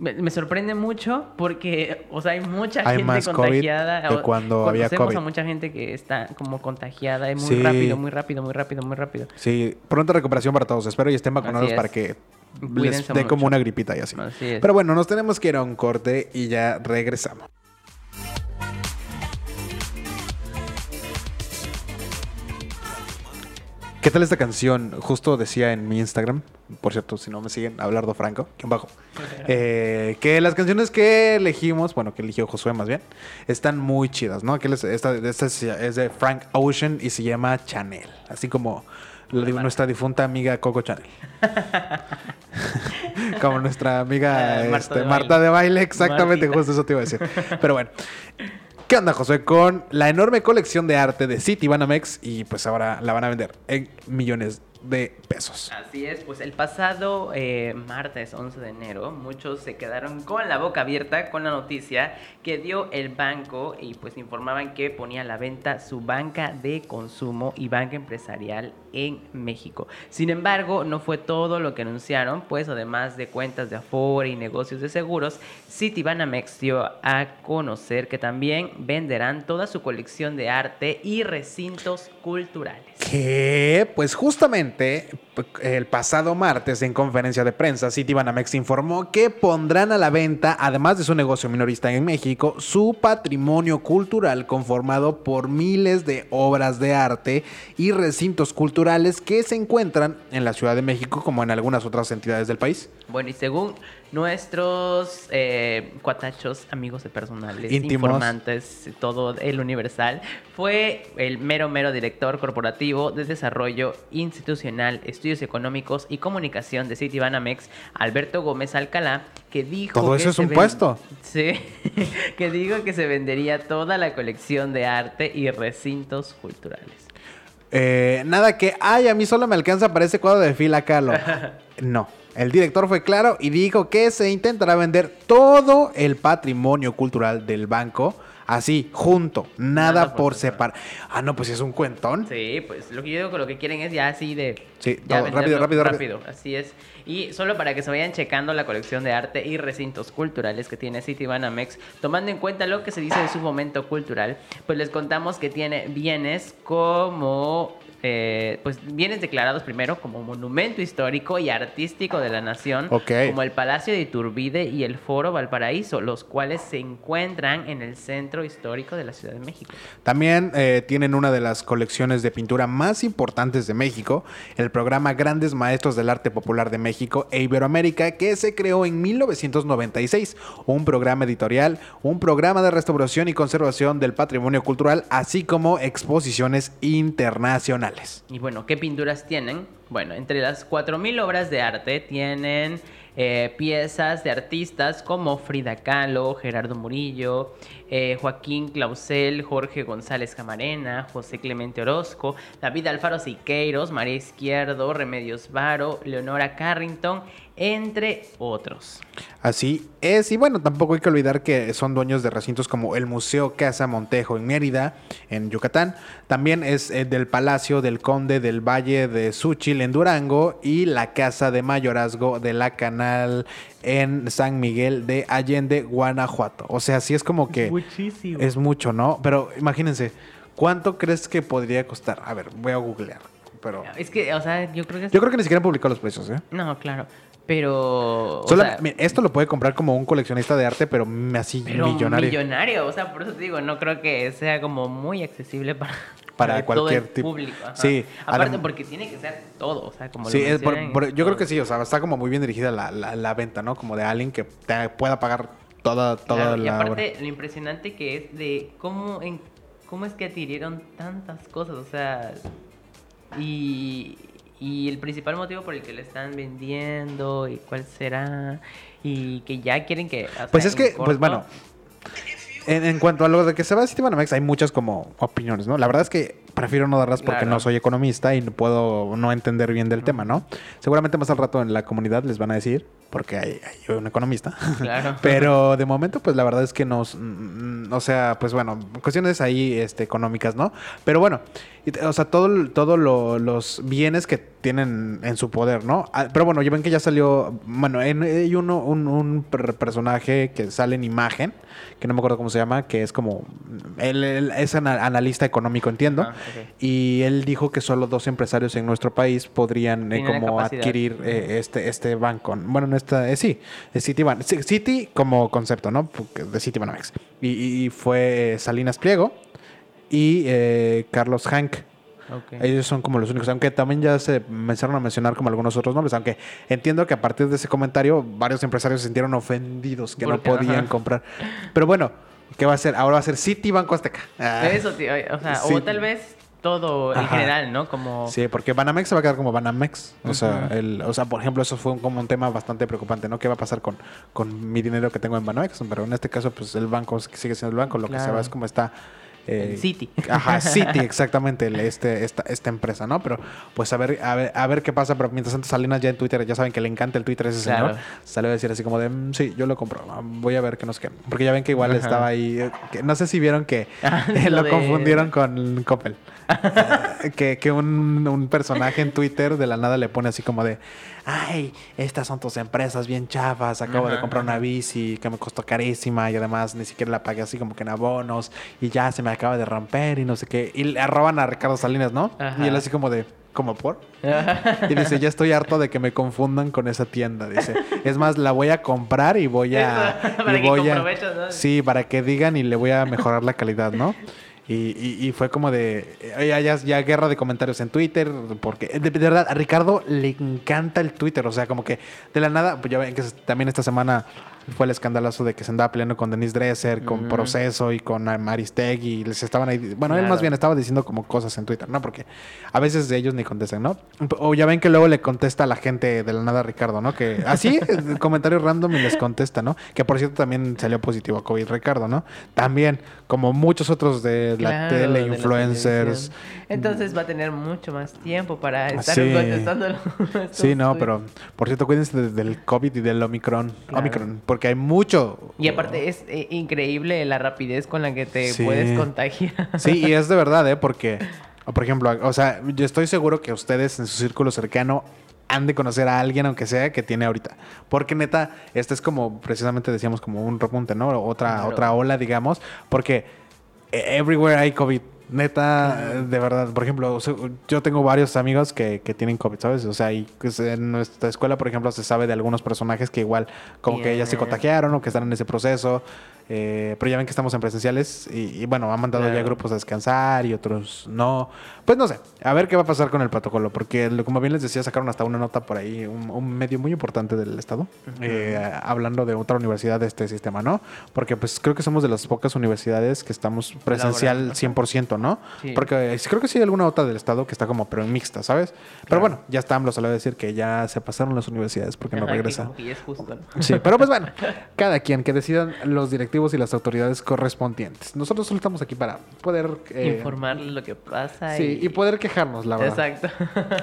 Me, me sorprende mucho porque, o sea, hay mucha Hay gente más COVID contagiada. que cuando había COVID. a mucha gente que está como contagiada. Es muy Sí. rápido, muy rápido, muy rápido, muy rápido. Sí, pronta recuperación para todos. Espero y estén vacunados es. para que les Cuídense dé como una gripita y así. Así es. Pero bueno, nos tenemos que ir a un corte y ya regresamos. ¿Qué tal esta canción? Justo decía en mi Instagram, por cierto, si no me siguen, Abelardo Franco, ¿quién bajo? [laughs] Eh, que las canciones que elegimos, bueno, que eligió Josué más bien, están muy chidas, ¿no? Que les- esta, esta es, de Frank Ocean y se llama Chanel, así como la- nuestra difunta amiga Coco Chanel. [laughs] como nuestra amiga [laughs] Marta este, de Marta, baile. de baile, exactamente, Martita. justo eso te iba a decir. Pero bueno. ¿Qué onda, José? Con la enorme colección de arte de City Banamex y pues ahora la van a vender en millones de pesos. Así es, pues el pasado eh, martes 11 de enero muchos se quedaron con la boca abierta con la noticia que dio el banco y pues informaban que ponía a la venta su banca de consumo y banca empresarial en México. Sin embargo, no fue todo lo que anunciaron, pues además de cuentas de Afore y negocios de seguros, Citibanamex dio a conocer que también venderán toda su colección de arte y recintos culturales. Que, pues justamente el pasado martes en conferencia de prensa, Citibanamex informó que pondrán a la venta, además de su negocio minorista en México, su patrimonio cultural conformado por miles de obras de arte y recintos culturales que se encuentran en la Ciudad de México como en algunas otras entidades del país. Bueno, y según nuestros eh, cuatachos, amigos de personales, Íntimos. informantes, todo el universal, fue el mero mero director corporativo de desarrollo institucional, estudios económicos y comunicación de Citibanamex, Alberto Gómez Alcalá, que dijo Todo que eso es un puesto. Sí, [laughs] que dijo que se vendería toda la colección de arte y recintos culturales. Eh, nada que, ay, a mí solo me alcanza para ese cuadro de fila Kahlo. [laughs] No. El director fue claro y dijo que se intentará vender todo el patrimonio cultural del banco, así, junto, nada, Nada por por separar. Ah, no, pues es un cuentón. Sí, pues lo que yo digo que lo que quieren es ya así de... Sí, ya todo, rápido, venderlo rápido, rápido. Así es. Y solo para que se vayan checando la colección de arte y recintos culturales que tiene Citibanamex, tomando en cuenta lo que se dice de su momento cultural, pues les contamos que tiene bienes como... eh, pues bienes declarados primero como monumento histórico y artístico de la nación, como el Palacio de Iturbide y el Foro Valparaíso, los cuales se encuentran en el centro histórico de la Ciudad de México. También eh, tienen una de las colecciones de pintura más importantes de México, el programa Grandes Maestros del Arte Popular de México e Iberoamérica, que se creó en 1996, un programa editorial, un programa de restauración y conservación del patrimonio cultural, así como exposiciones internacionales. Y bueno, ¿qué pinturas tienen? Bueno, entre las 4.000 obras de arte tienen eh, piezas de artistas como Frida Kahlo, Gerardo Murillo, eh, Joaquín Clausel, Jorge González Camarena, José Clemente Orozco, David Alfaro Siqueiros, María Izquierdo, Remedios Varo, Leonora Carrington, entre otros. Así es, y bueno, tampoco hay que olvidar que son dueños de recintos como el Museo Casa Montejo en Mérida, en Yucatán. También es eh, del Palacio del Conde del Valle de Súchil en Durango y la Casa de Mayorazgo de la Canal en San Miguel de Allende, Guanajuato. O sea, sí es como que Muchísimo. es mucho, ¿no? Pero imagínense, ¿cuánto crees que podría costar? A ver, voy a googlear. Pero Es que, o sea, yo creo que... es- yo creo que ni siquiera han publicado los precios, ¿eh? No, claro. Pero... o sea, esto lo puede comprar como un coleccionista de arte, pero así Pero millonario. millonario. o sea, por eso te digo, no creo que sea como muy accesible para, [laughs] Para todo cualquier el tipo. público. ajá. Sí, Aparte, porque tiene que ser todo, o sea, como Sí, lo es por- por- yo creo todo. que sí, o sea, está como muy bien dirigida la, la- la venta, ¿no? Como de alguien que te pueda pagar toda, toda Claro, y la aparte, obra. lo impresionante que es de cómo, en, cómo es que adquirieron tantas cosas, o sea, y, y el principal motivo por el que le están vendiendo y cuál será, y que ya quieren que... sea, Pues es que, pues bueno, en, en cuanto a lo de que se va a Citibanamex, hay muchas como opiniones, ¿no? La verdad es que prefiero no darlas porque Claro. no soy economista y no puedo no entender bien del tema, ¿no? Seguramente más al rato en la comunidad les van a decir, porque hay, hay un economista. [laughs] Claro. Pero de momento, pues la verdad es que nos, mm, o sea, pues bueno, cuestiones ahí este, económicas, ¿no? Pero bueno, o sea, todo, todo lo- los bienes que tienen en su poder, ¿no? Ah, Pero bueno, ya ven que ya salió, bueno, en- hay uno, un, un per- personaje que sale en imagen, que no me acuerdo cómo se llama, que es como, él, él es ana- analista económico, entiendo, Ah, y él dijo que solo dos empresarios en nuestro país podrían eh, como adquirir eh, este, este banco. Bueno, en esta, eh, sí, Citibank. City como concepto, ¿no? De Citibanamex. Y, y- y fue Salinas Pliego y eh, Carlos Hank. Ellos son como los únicos, aunque también ya se empezaron a mencionar como algunos otros nombres, aunque entiendo que a partir de ese comentario varios empresarios se sintieron ofendidos que no podían ajá. comprar. Pero bueno, ¿qué va a ser? Ahora va a ser Citibanco Azteca. Ah. Eso, tío, o sea, Sí. o tal vez todo en general, ¿no? Como... Sí, porque Banamex se va a quedar como Banamex. O sea, el, o sea, por ejemplo, eso fue un- como un tema bastante preocupante, ¿no? ¿Qué va a pasar con, con mi dinero que tengo en Banamex? Pero en este caso, pues el banco sigue siendo el banco. Lo que se va es como está. Eh, El Citi. Ajá, [laughs] City, exactamente, el- este, esta, esta empresa, ¿no? Pero pues a ver, a ver, a ver qué pasa. Pero mientras tanto, Salinas ya en Twitter, ya saben que le encanta el Twitter a ese Claro. señor. Sale a decir así como de, "Mm, sí, yo lo compro. ah, Voy a ver qué nos queda. Porque ya ven que igual Ajá. estaba ahí. eh, que- no sé si vieron que [laughs] Ah, [laughs] lo, lo de- confundieron con Coppel. Eh, que que un, un personaje en Twitter de la nada le pone así como de, ay, estas son tus empresas bien chafas, acabo de Ajá, comprar una bici que me costó carísima y además ni siquiera la pagué así como que en abonos y ya se me acaba de romper y no sé qué. Y le arroban a Ricardo Salinas, ¿no? Ajá. Y él así como de, ¿como por? Y dice, ya estoy harto de que me confundan con esa tienda. Dice, es más, la voy a comprar y voy a... Y [laughs] para que voy a ¿no? Sí, para que digan y le voy a mejorar la calidad, ¿no? Y, y- y fue como de... eh, Ya, ya, ya guerra de comentarios en Twitter, porque de, de verdad a Ricardo le encanta el Twitter, o sea, como que de la nada, pues ya ven que también esta semana fue el escandalazo de que se andaba peleando con Denise Dresser, con Mm. Proceso y con Maristegui, y les estaban ahí... Bueno, él más bien estaba diciendo como cosas en Twitter, ¿no? Porque a veces ellos ni contestan, ¿no? O ya ven que luego le contesta a la gente de la nada a Ricardo, ¿no? Que así, [laughs] comentarios random y les contesta, ¿no? Que por cierto también salió positivo a COVID Ricardo, ¿no? También, como muchos otros de la Claro, tele, de influencers. Entonces va a tener mucho más tiempo para estar Sí. contestando. [laughs] estos Sí, no, tweets. pero por cierto, cuídense de- del COVID y del Omicron. Claro. Omicron, porque hay mucho. Y aparte es eh, increíble la rapidez con la que te Sí. puedes contagiar. Sí, y es de verdad, ¿eh? Porque, [laughs] por ejemplo, o sea, yo estoy seguro que ustedes en su círculo cercano han de conocer a alguien, aunque sea, que tiene ahorita. Porque neta, este es como, precisamente decíamos, como un repunte, ¿no? Otra, Claro. otra ola, digamos. Porque eh, everywhere hay COVID. Neta, de verdad. Por ejemplo, yo tengo varios amigos que, que tienen COVID, ¿sabes? O sea, y pues, en nuestra escuela, por ejemplo, se sabe de algunos personajes que igual como que ya se contagiaron o que están en ese proceso. Eh, pero ya ven que estamos en presenciales y, y bueno, han mandado ya grupos a descansar y otros no. Pues no sé, a ver qué va a pasar con el protocolo, porque lo- como bien les decía, sacaron hasta una nota por ahí, un, un medio muy importante del estado, eh, hablando de otra universidad de este sistema, ¿no? Porque pues creo que somos de las pocas universidades que estamos presencial Laborando. 100%, ¿no? Sí. Porque eh, creo que sí hay alguna otra del estado que está como, pero en mixta, ¿sabes? Pero Claro. bueno, ya está, AMLO salió a decir que ya se pasaron las universidades porque no regresa. Sí, pero pues bueno, [laughs] cada quien que decidan los directivos y las autoridades correspondientes. Nosotros solo estamos aquí para poder eh, Informarle lo que pasa. Sí, y poder quejarnos, la verdad. Exacto.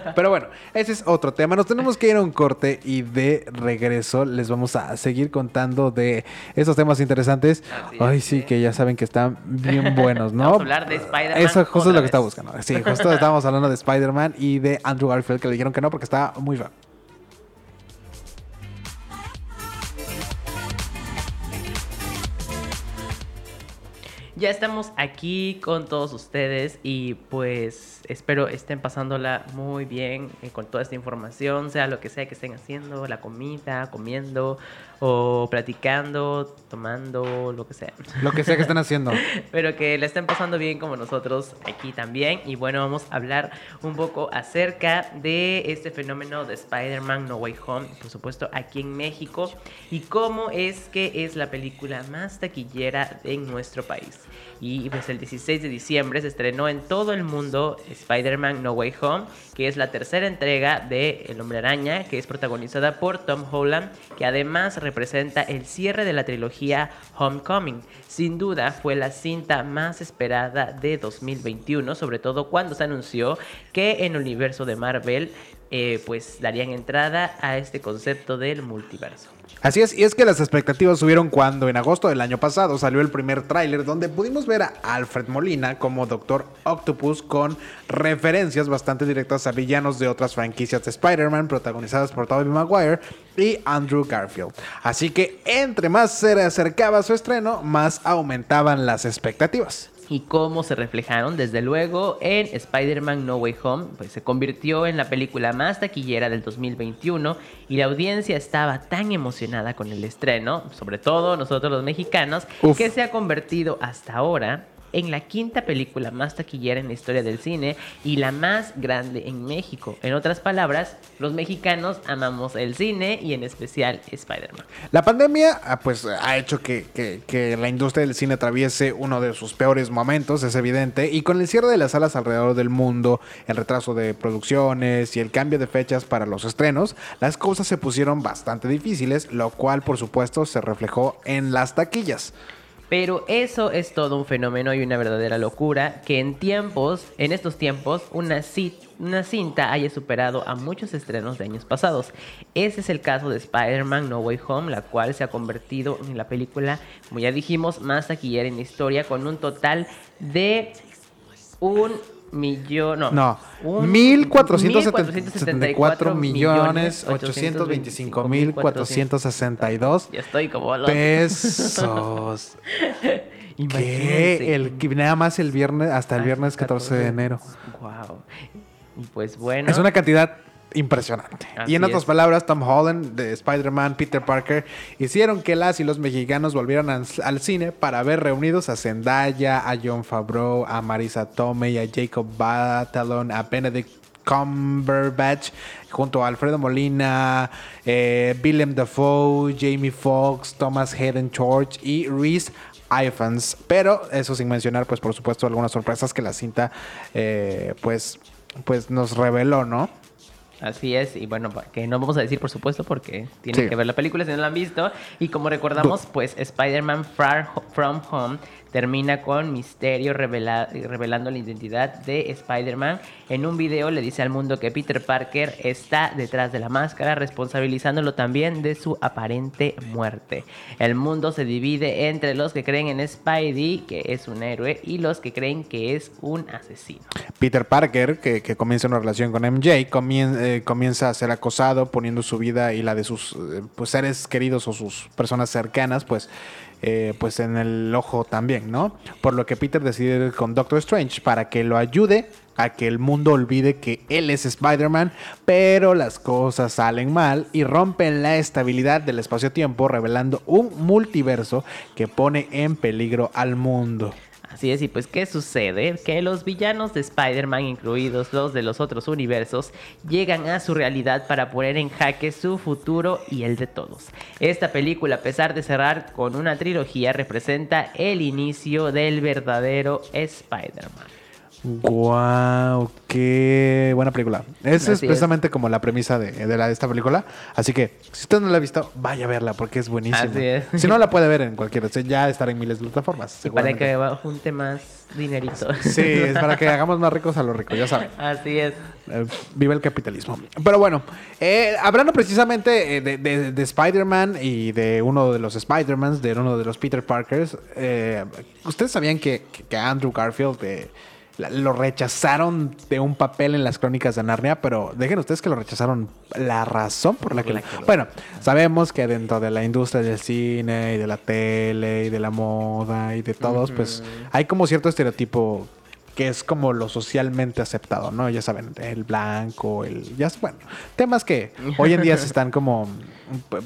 [laughs] Pero bueno, ese es otro tema. Nos tenemos que ir a un corte y de regreso les vamos a seguir contando de esos temas interesantes. Así es, Ay, sí, sí. que ya saben que están bien buenos, ¿no? [laughs] Vamos a hablar de Spider-Man Eso justo es lo que vez. buscando. Sí, justo estábamos hablando de Spider-Man y de Andrew Garfield, que le dijeron que no porque estaba muy feo. Ya estamos aquí con todos ustedes y pues espero estén pasándola muy bien eh, con toda esta información, sea lo que sea que estén haciendo, la comida, comiendo o platicando, tomando, lo que sea. Lo que sea que estén haciendo. [laughs] Pero que la estén pasando bien como nosotros aquí también. Y bueno, vamos a hablar un poco acerca de este fenómeno de Spider-Man No Way Home, por supuesto aquí en México, y cómo es que es la película más taquillera en nuestro país. Y pues el 16 de diciembre se estrenó en todo el mundo Spider-Man No Way Home, que es la tercera entrega de El Hombre Araña, que es protagonizada por Tom Holland, que además representa el cierre de la trilogía Homecoming. Sin duda fue la cinta más esperada de 2021, sobre todo cuando se anunció que en el universo de Marvel eh, pues darían entrada a este concepto del multiverso. Así es, y es que las expectativas subieron cuando en agosto del año pasado salió el primer tráiler donde pudimos ver a Alfred Molina como Doctor Octopus con referencias bastante directas a villanos de otras franquicias de Spider-Man protagonizadas por Tobey Maguire y Andrew Garfield. Así que entre más se acercaba su estreno, más aumentaban las expectativas. Y cómo se reflejaron desde luego en Spider-Man No Way Home, pues se convirtió en la película más taquillera del 2021 y la audiencia estaba tan emocionada con el estreno, sobre todo nosotros los mexicanos, Uf. que se ha convertido hasta ahora en la quinta película más taquillera en la historia del cine y la más grande en México. En otras palabras, los mexicanos amamos el cine y en especial Spider-Man. La pandemia ah, pues ha hecho que, que- que la industria del cine atraviese uno de sus peores momentos, es evidente, y con el cierre de las salas alrededor del mundo, el retraso de producciones y el cambio de fechas para los estrenos, las cosas se pusieron bastante difíciles, lo cual por supuesto se reflejó en las taquillas. Pero eso es todo un fenómeno y una verdadera locura que en tiempos, en estos tiempos, una, ci- una cinta haya superado a muchos estrenos de años pasados. Ese es el caso de Spider-Man No Way Home, la cual se ha convertido en la película, como ya dijimos, más taquillera en la historia con un total de un millón, no, No, un- 1.474 millones 825 mil 462 Ya estoy como loco. pesos. [laughs] Que el nada más el viernes hasta el viernes 14 de enero. Wow. Y pues bueno. Es una cantidad impresionante. Así y en otras es. palabras, Tom Holland de Spider-Man, Peter Parker, hicieron que las y los mexicanos volvieran al, al cine para ver reunidos a Zendaya, a John Favreau, a Marisa Tomei, a Jacob Batalon, a Benedict Cumberbatch, junto a Alfredo Molina, eh, Willem Dafoe, Jamie Foxx, Thomas Hayden George y Reese Ifans. Pero eso sin mencionar, pues por supuesto, algunas sorpresas que la cinta eh, pues, pues nos reveló, ¿no? Así es, y bueno, que no vamos a decir por supuesto porque tienen Sí. que ver la película si no la han visto. Y como recordamos, pues Spider-Man Far Ho- From Home termina con Misterio revela- revelando la identidad de Spider-Man. En un video le dice al mundo que Peter Parker está detrás de la máscara, responsabilizándolo también de su aparente muerte. El mundo se divide entre los que creen en Spidey, que es un héroe, y los que creen que es un asesino. Peter Parker, que, que comienza una relación con MJ, eh, comienza a ser acosado, poniendo su vida y la de sus eh, pues, seres queridos o sus personas cercanas, pues, eh, pues en el ojo también, ¿no? Por lo que Peter decide ir con Doctor Strange para que lo ayude a que el mundo olvide que él es Spider-Man, pero las cosas salen mal y rompen la estabilidad del espacio-tiempo, revelando un multiverso que pone en peligro al mundo. Así es, y pues ¿qué sucede? Que los villanos de Spider-Man, incluidos los de los otros universos, llegan a su realidad para poner en jaque su futuro y el de todos. Esta película, a pesar de cerrar con una trilogía, representa el inicio del verdadero Spider-Man. Wow, qué buena película. Esa es precisamente como la premisa de, de la, de esta película. Así que, si usted no la ha visto, vaya a verla porque es buenísima. Así es. Si no la puede ver en cualquier, ya estará en miles de plataformas. Y para que junte más dinerito. Sí, es para que hagamos más ricos a los ricos, ya saben. Así es. Eh, viva el capitalismo. Pero bueno, eh, hablando precisamente eh, de, de- de Spider-Man y de uno de los Spider-Mans, de uno de los Peter Parkers, eh, ¿ustedes sabían que, que- Andrew Garfield eh, lo rechazaron de un papel en las crónicas de Narnia? Pero dejen ustedes que lo rechazaron la razón por la que... la Bueno, sabemos que dentro de la industria del cine y de la tele y de la moda y de todos, pues hay como cierto estereotipo que es como lo socialmente aceptado, ¿no? Ya saben, el blanco, el... Ya, bueno, temas que hoy en día se están como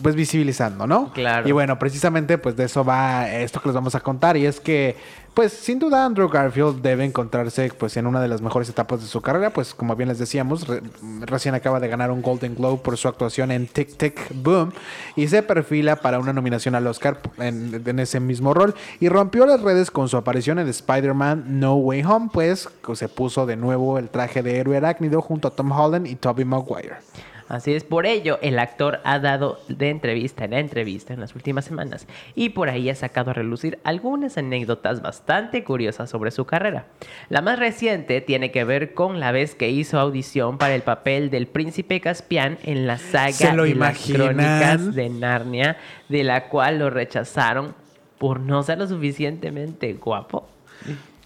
pues visibilizando, ¿no? Claro. Y bueno, precisamente pues de eso va esto que les vamos a contar y es que pues sin duda Andrew Garfield debe encontrarse pues en una de las mejores etapas de su carrera, pues como bien les decíamos, re- recién acaba de ganar un Golden Globe por su actuación en Tic Tic Boom y se perfila para una nominación al Oscar en, en ese mismo rol y rompió las redes con su aparición en Spider-Man No Way Home, pues se puso de nuevo el traje de héroe arácnido junto a Tom Holland y Tobey Maguire. Así es, por ello el actor ha dado de entrevista en entrevista en las últimas semanas y por ahí ha sacado a relucir algunas anécdotas bastante curiosas sobre su carrera. La más reciente tiene que ver con la vez que hizo audición para el papel del príncipe Caspian en la saga ¿Se lo de las crónicas de Narnia, de la cual lo rechazaron por no ser lo suficientemente guapo.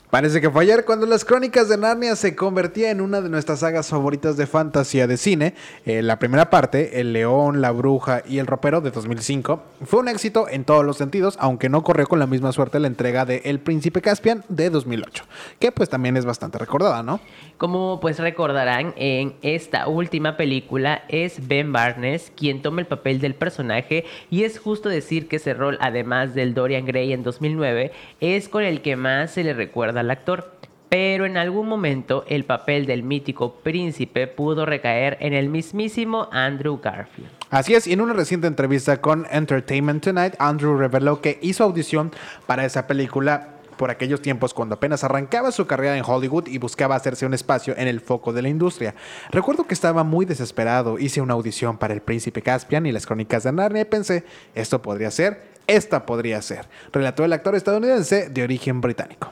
Parece que fue ayer cuando las crónicas de Narnia se convertía en una de nuestras sagas favoritas de fantasía de cine. Eh, la primera parte, El León, la Bruja y el Ropero de 2005, fue un éxito en todos los sentidos, aunque no corrió con la misma suerte la entrega de El Príncipe Caspian de 2008, que pues también es bastante recordada, ¿no? Como pues recordarán, en esta última película es Ben Barnes quien toma el papel del personaje y es justo decir que ese rol, además del Dorian Gray en 2009, es con el que más se le recuerda al actor. Pero en algún momento el papel del mítico príncipe pudo recaer en el mismísimo Andrew Garfield. Así es, en una reciente entrevista con Entertainment Tonight, Andrew reveló que hizo audición para esa película por aquellos tiempos cuando apenas arrancaba su carrera en Hollywood y buscaba hacerse un espacio en el foco de la industria. Recuerdo que estaba muy desesperado, hice una audición para El Príncipe Caspian y las Crónicas de Narnia y pensé, esto podría ser, esta podría ser, relató el actor estadounidense de origen británico.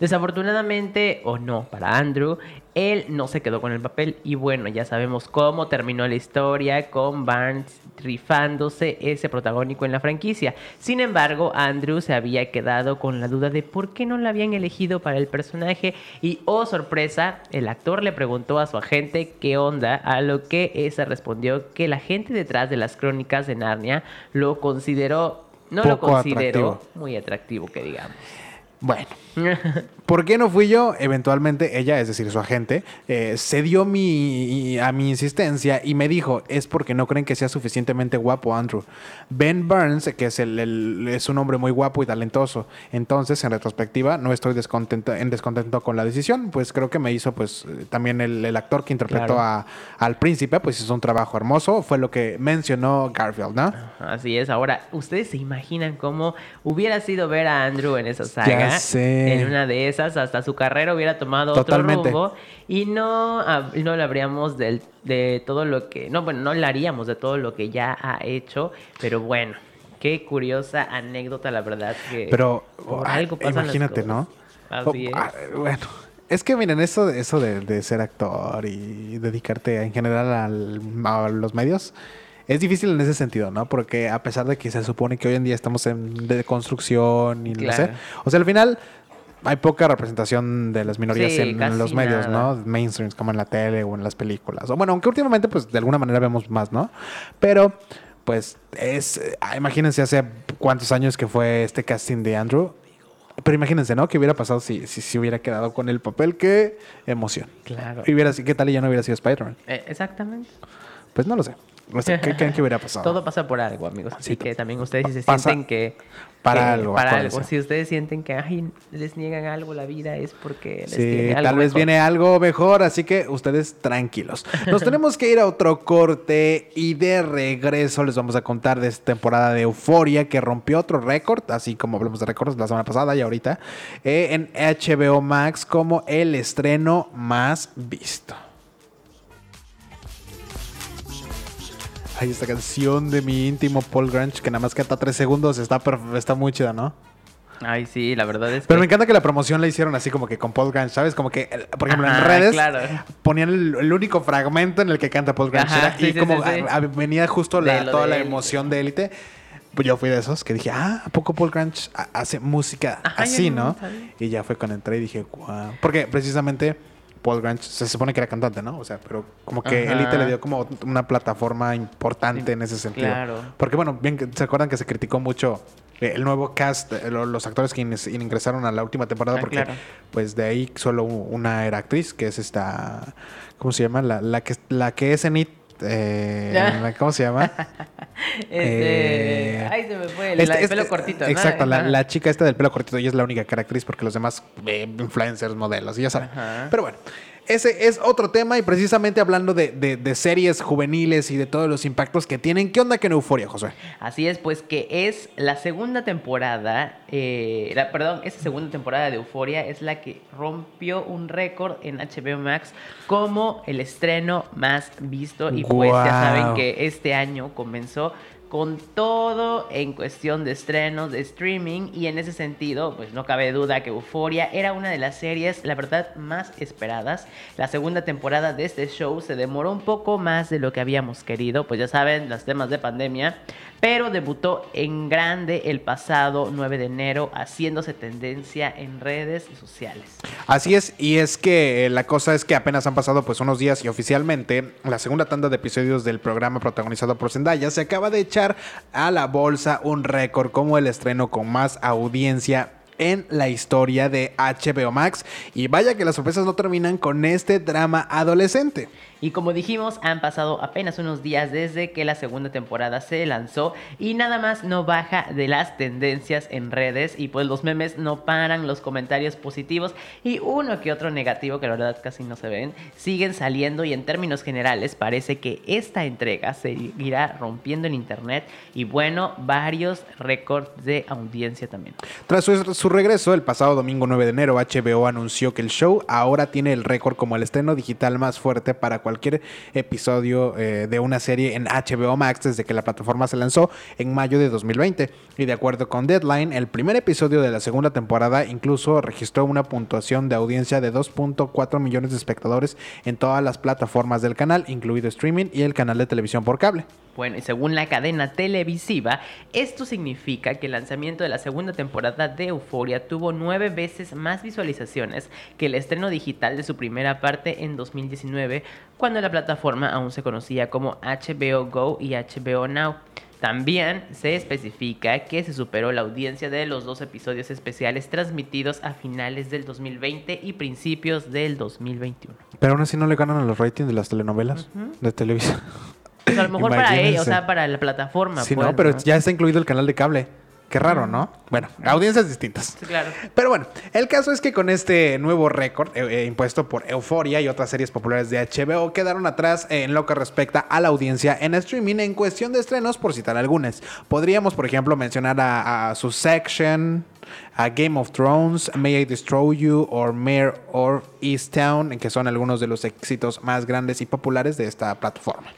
Desafortunadamente, o no, para Andrew, él no se quedó con el papel y bueno, ya sabemos cómo terminó la historia con Barnes rifándose ese protagónico en la franquicia. Sin embargo, Andrew se había quedado con la duda de por qué no lo habían elegido para el personaje y, oh sorpresa, el actor le preguntó a su agente qué onda, a lo que esa respondió que la gente detrás de las crónicas de Narnia lo consideró, no lo consideró atractivo. muy atractivo, que digamos. Bueno, [laughs] ¿Por qué no fui yo? Eventualmente ella, es decir, su agente, eh, cedió mi, a mi insistencia y me dijo, es porque no creen que sea suficientemente guapo Andrew. Ben Burns, que es, el, el- es un hombre muy guapo y talentoso, entonces en retrospectiva no estoy descontento, en descontento con la decisión, pues creo que me hizo pues también el, el actor que interpretó Claro. a- al príncipe, pues hizo un trabajo hermoso, fue lo que mencionó Garfield, ¿no? Así es, ahora, ¿ustedes se imaginan cómo hubiera sido ver a Andrew en esa saga? Ya sé. En una de esas, hasta su carrera hubiera tomado Totalmente. otro rumbo y no, no le habríamos del- de todo lo que, no, bueno, no le haríamos de todo lo que ya ha hecho, pero bueno, qué curiosa anécdota, la verdad, que Pero por ah, algo pasan las imagínate, ¿no? Así Oh, es. ah, bueno, es que miren, eso, eso de, de ser actor y dedicarte en general al- a los medios es difícil en ese sentido, ¿no? Porque a pesar de que se supone que hoy en día estamos en deconstrucción y no sé, o sea, al final hay poca representación de las minorías Sí, en, los medios, nada. ¿no? Mainstreams, como en la tele o en las películas. O bueno, aunque últimamente, pues de alguna manera vemos más, ¿no? Pero, pues, es. ah, imagínense hace cuántos años que fue este casting de Andrew. Pero imagínense, ¿no? ¿Qué hubiera pasado si, si, si hubiera quedado con el papel? ¡Qué emoción! Claro. Y hubiera, ¿Qué tal y ya no hubiera sido Spider-Man? Eh, exactamente. Pues no lo sé. ¿Qué creen que hubiera pasado? Todo pasa por algo, amigos. Así Sí, que también ustedes si se sienten que... para que- algo, Para algo. Si ustedes sienten que ay, les niegan algo la vida es porque les Sí, algo tal vez mejor. viene algo mejor, así que ustedes tranquilos. [laughs] Nos tenemos que ir a otro corte y de regreso les vamos a contar de esta temporada de Euforia que rompió otro récord, así como hablamos de récords la semana pasada y ahorita, eh, en HBO Max como el estreno más visto. Ay, esta canción de mi íntimo Paul Grange que nada más canta tres segundos está, está muy chida, ¿no? Ay, sí, la verdad es que... Pero me encanta que la promoción la hicieron así como que con Paul Grange, ¿sabes? Como que, por ejemplo, en redes claro. ponían el, el único fragmento en el que canta Paul Grange. Ajá, era- sí, y sí, como sí, sí. a- a- venía justo la- toda la Élite. emoción de élite. Pues yo fui de esos que dije, ah, ¿a poco Paul Grange ha- hace música Ajá, así, no no? Y ya fue cuando entré y dije, wow. Porque precisamente Paul Grange se supone que era cantante, ¿no? O sea, pero como que Ajá. Elite le dio como una plataforma importante en ese sentido. claro. Porque bueno, bien se acuerdan que se criticó mucho eh, el nuevo cast, eh, lo- los actores que ingresaron a la última temporada, Ah, porque claro. pues de ahí solo una era actriz, que es esta, ¿cómo se llama? La, la que la que es en It, eh, la- ¿cómo se llama? [laughs] Este... Eh, Ay, se me fue el, Este- la este- pelo cortito, ¿no? Exacto, la, Ajá. la chica esta del pelo cortito, ella es la única que era actriz porque los demás eh, influencers, modelos, y ya saben. Ajá. Pero bueno, ese es otro tema y precisamente hablando de, de- de series juveniles y de todos los impactos que tienen, ¿qué onda con Euforia, José? Así es, pues que es la segunda temporada, eh, la- perdón, esa segunda temporada de Euforia es la que rompió un récord en HBO Max como el estreno más visto. Y pues ya saben que este año comenzó con todo en cuestión de estrenos, de streaming y en ese sentido, pues no cabe duda que Euforia era una de las series, la verdad, más esperadas. La segunda temporada de este show se demoró un poco más de lo que habíamos querido, pues ya saben, los temas de pandemia, pero debutó en grande el pasado 9 de enero, haciéndose tendencia en redes sociales. Así es, y es que eh, la cosa es que apenas han pasado pues unos días y oficialmente la segunda tanda de episodios del programa protagonizado por Zendaya se acaba de echar a la bolsa un récord como el estreno con más audiencia en la historia de HBO Max y vaya que las sorpresas no terminan con este drama adolescente. Y como dijimos, han pasado apenas unos días desde que la segunda temporada se lanzó y nada más no baja de las tendencias en redes y pues los memes no paran, los comentarios positivos y uno que otro negativo que la verdad casi no se ven, siguen saliendo y en términos generales parece que esta entrega seguirá rompiendo en internet y bueno, varios récords de audiencia también. Tras su, su regreso el pasado domingo 9 de enero, HBO anunció que el show ahora tiene el récord como el estreno digital más fuerte para cualquier episodio eh, de una serie en HBO Max desde que la plataforma se lanzó en mayo de 2020. Y de acuerdo con Deadline, el primer episodio de la segunda temporada incluso registró una puntuación de audiencia de 2.4 millones de espectadores en todas las plataformas del canal, incluido streaming y el canal de televisión por cable. Bueno, y según la cadena televisiva, esto significa que el lanzamiento de la segunda temporada de Euforia tuvo nueve veces más visualizaciones que el estreno digital de su primera parte en 2019, cuando la plataforma aún se conocía como HBO Go y HBO Now. También se especifica que se superó la audiencia de los dos episodios especiales transmitidos a finales del 2020 y principios del 2021. Pero aún así no le ganan a los ratings de las telenovelas de televisión. Pues a lo mejor para ellos, o Imagínense. sea, para la plataforma. Sí, pues, no, pero ya está incluido el canal de cable. Qué raro, ¿no? Bueno, audiencias distintas. Sí, claro. Pero bueno, el caso es que con este nuevo récord eh, eh, impuesto por Euforia y otras series populares de HBO quedaron atrás en lo que respecta a la audiencia en streaming en cuestión de estrenos, por citar algunas. Podríamos, por ejemplo, mencionar a, a Succession, a Game of Thrones, May I Destroy You, or Mayor of Easttown, que son algunos de los éxitos más grandes y populares de esta plataforma.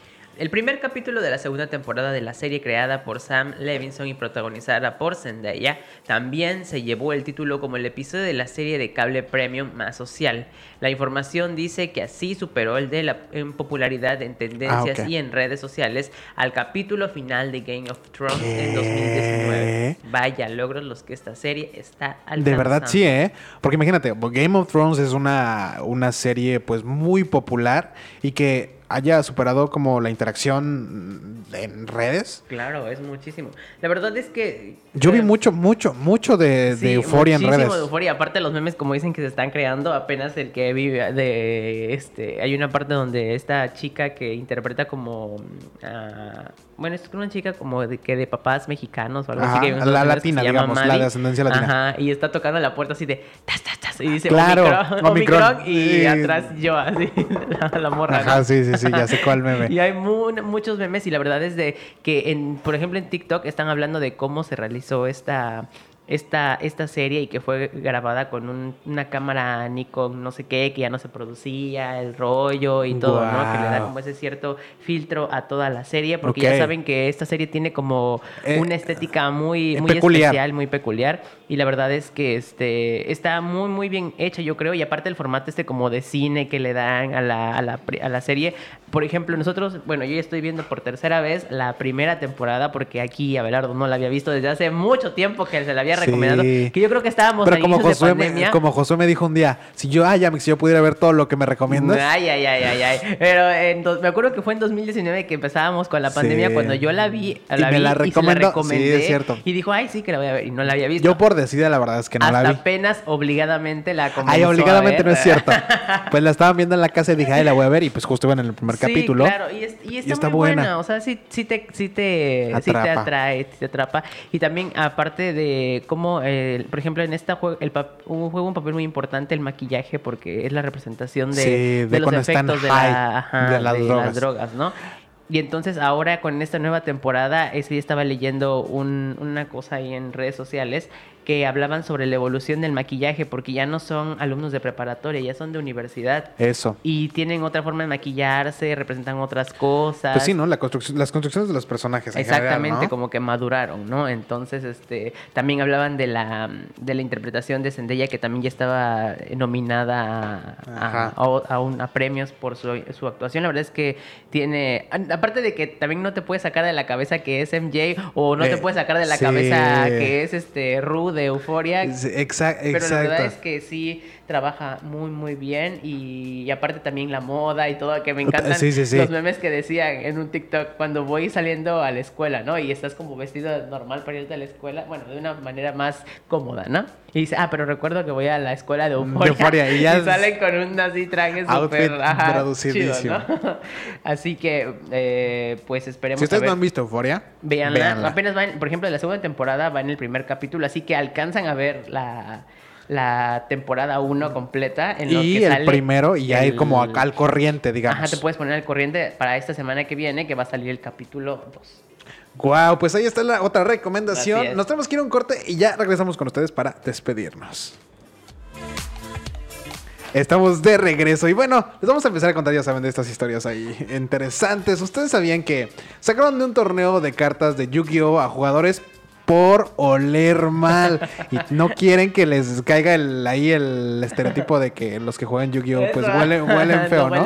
El primer capítulo de la segunda temporada de la serie creada por Sam Levinson y protagonizada por Zendaya también se llevó el título como el episodio de la serie de cable premium más social. La información dice que así superó el de la en popularidad en tendencias Ah, y en redes sociales al capítulo final de Game of Thrones en ¿Qué? 2019. Vaya logros los que esta serie está alcanzando. De verdad sí, ¿eh? Porque imagínate, Game of Thrones es una, una serie pues muy popular y que haya superado como la interacción en redes. Claro, es muchísimo. La verdad es que... Yo vi mucho, mucho, mucho de, de euforia en muchísimo redes. de euforia. Aparte los memes, como dicen que se están creando, apenas el que vive de este. Hay una parte donde esta chica que interpreta como. ah, bueno, es una chica como de que de papás mexicanos o algo Ajá, así. que la que latina, llama digamos, la de ascendencia latina. Ajá, y está tocando la puerta así de. Tas, y dice Claro, Omicron, Omicron. Omicron, y Sí. atrás yo así. [laughs] La, la morra. Ajá, ¿no? sí, sí, sí, ya sé cuál meme. [laughs] Y hay mu- muchos memes y la verdad es de que, en, por ejemplo, en TikTok están hablando de cómo se realizó esta, esta, esta serie y que fue grabada con un- una cámara Nikon no sé qué, que ya no se producía, el rollo y todo, ¿no? Que le da como ese cierto filtro a toda la serie, porque ya Ok. saben que esta serie tiene como Eh, una estética muy, eh, muy peculiar. especial, muy peculiar. Y la verdad es que este está muy, muy bien hecha, yo creo. Y aparte el formato este como de cine que le dan a la, a la, a la serie. Por ejemplo, nosotros, bueno, yo ya estoy viendo por tercera vez la primera temporada porque aquí Abelardo no la había visto desde hace mucho tiempo que se la había Sí. recomendado. Que yo creo que estábamos Pero a como Josué, me, como Josué me dijo un día, si yo, ay, si yo pudiera ver todo lo que me recomiendas. Ay, ay, ay, ay, ay. Pero en dos- me acuerdo que fue en 2019 que empezábamos con la pandemia Sí. cuando yo la vi, Y la me vi la y se la recomendó. Sí, recomendé. es cierto. Y dijo, ay, sí que la voy a ver. Y no la había visto. Yo por decida, la verdad es que no Hasta la vi. apenas obligadamente la comenzó Ay, a obligadamente ver. no es cierto. [laughs] Pues la estaban viendo en la casa y dije, ay, la voy a ver. Y pues justo iba en el primer Sí, capítulo. claro, y, es- y está, está muy buena. buena. O sea, sí, sí te, sí te, sí te atrae, sí te atrapa. Y también, aparte de como, eh, por ejemplo, en esta juego, el un- juega un papel muy importante el maquillaje porque es la representación de, Sí, de de los efectos de, la- ajá, de las drogas. drogas, ¿no? Y entonces ahora con esta nueva temporada, ese día estaba leyendo un- una cosa ahí en redes sociales que hablaban sobre la evolución del maquillaje porque ya no son alumnos de preparatoria, ya son de universidad. Eso. Y tienen otra forma de maquillarse, representan otras cosas. Pues sí, ¿no? La construcción, las construcciones de los personajes. en Exactamente, general, ¿no? como que maduraron, ¿no? Entonces, este, también hablaban de la, de la interpretación de Zendaya, que también ya estaba nominada a, a- a- a un- a premios por su, su actuación. La verdad es que tiene, aparte de que también no te puedes sacar de la cabeza que es MJ, o no Eh, te puedes sacar de la sí. cabeza que es este Ru de Euforia. Sí, exa- Pero la verdad exacto. es que sí trabaja muy, muy bien. Y, y aparte también la moda y todo, que me encantan Sí, sí, sí. los memes que decían en un TikTok cuando voy saliendo a la escuela, ¿no? Y estás como vestido normal para irte a la escuela, bueno, de una manera más cómoda, ¿no? Y dice, ah, pero recuerdo que voy a la escuela de Euphoria. Euphoria, y ya- [laughs] salen con un así traje súper chido, traducidísimo. ¿no? [laughs] así que, eh, pues esperemos Si ustedes a ver. no han visto Euforia, Véanla. véanla. Apenas van, por ejemplo, la segunda temporada va en el primer capítulo, así que alcanzan a ver la, la temporada 1 completa. En lo y que el sale primero y ya ir como acá al corriente, digamos. Ajá, te puedes poner al corriente para esta semana que viene, que va a salir el capítulo 2. Guau, pues ahí está la otra recomendación. Nos tenemos que ir a un corte y ya regresamos con ustedes para despedirnos. Estamos de regreso y bueno, les vamos a empezar a contar, ya saben, de estas historias ahí interesantes. Ustedes sabían que sacaron de un torneo de cartas de Yu-Gi-Oh a jugadores por oler mal y no quieren que les caiga el, ahí el estereotipo de que los que juegan Yu-Gi-Oh pues huelen, [laughs] huelen feo, No.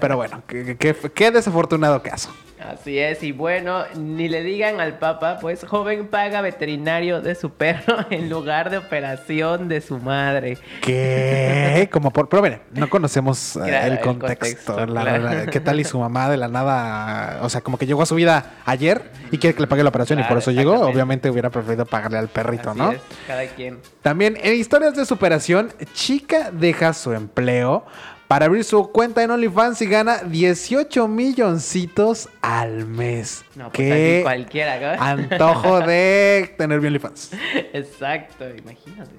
Pero bueno, qué, qué- qué desafortunado caso. Así es, y bueno, ni le digan al Papa, pues joven paga veterinario de su perro [laughs] en lugar de operación de su madre. ¿Qué? Como por. Pero mire, no conocemos eh, Claro, el el contexto. contexto, la- claro. la- ¿Qué tal y su mamá de la nada? O sea, como que llegó a su vida ayer y quiere que le pague la operación y por eso llegó. Obviamente hubiera preferido pagarle al perrito, Así ¿no? es, cada quien. También en historias de superación, chica deja su empleo para abrir su cuenta en OnlyFans y gana 18 milloncitos al mes. No, pues aquí cualquiera, ¿no? antojo de [laughs] tener mi OnlyFans. Exacto, imagínate.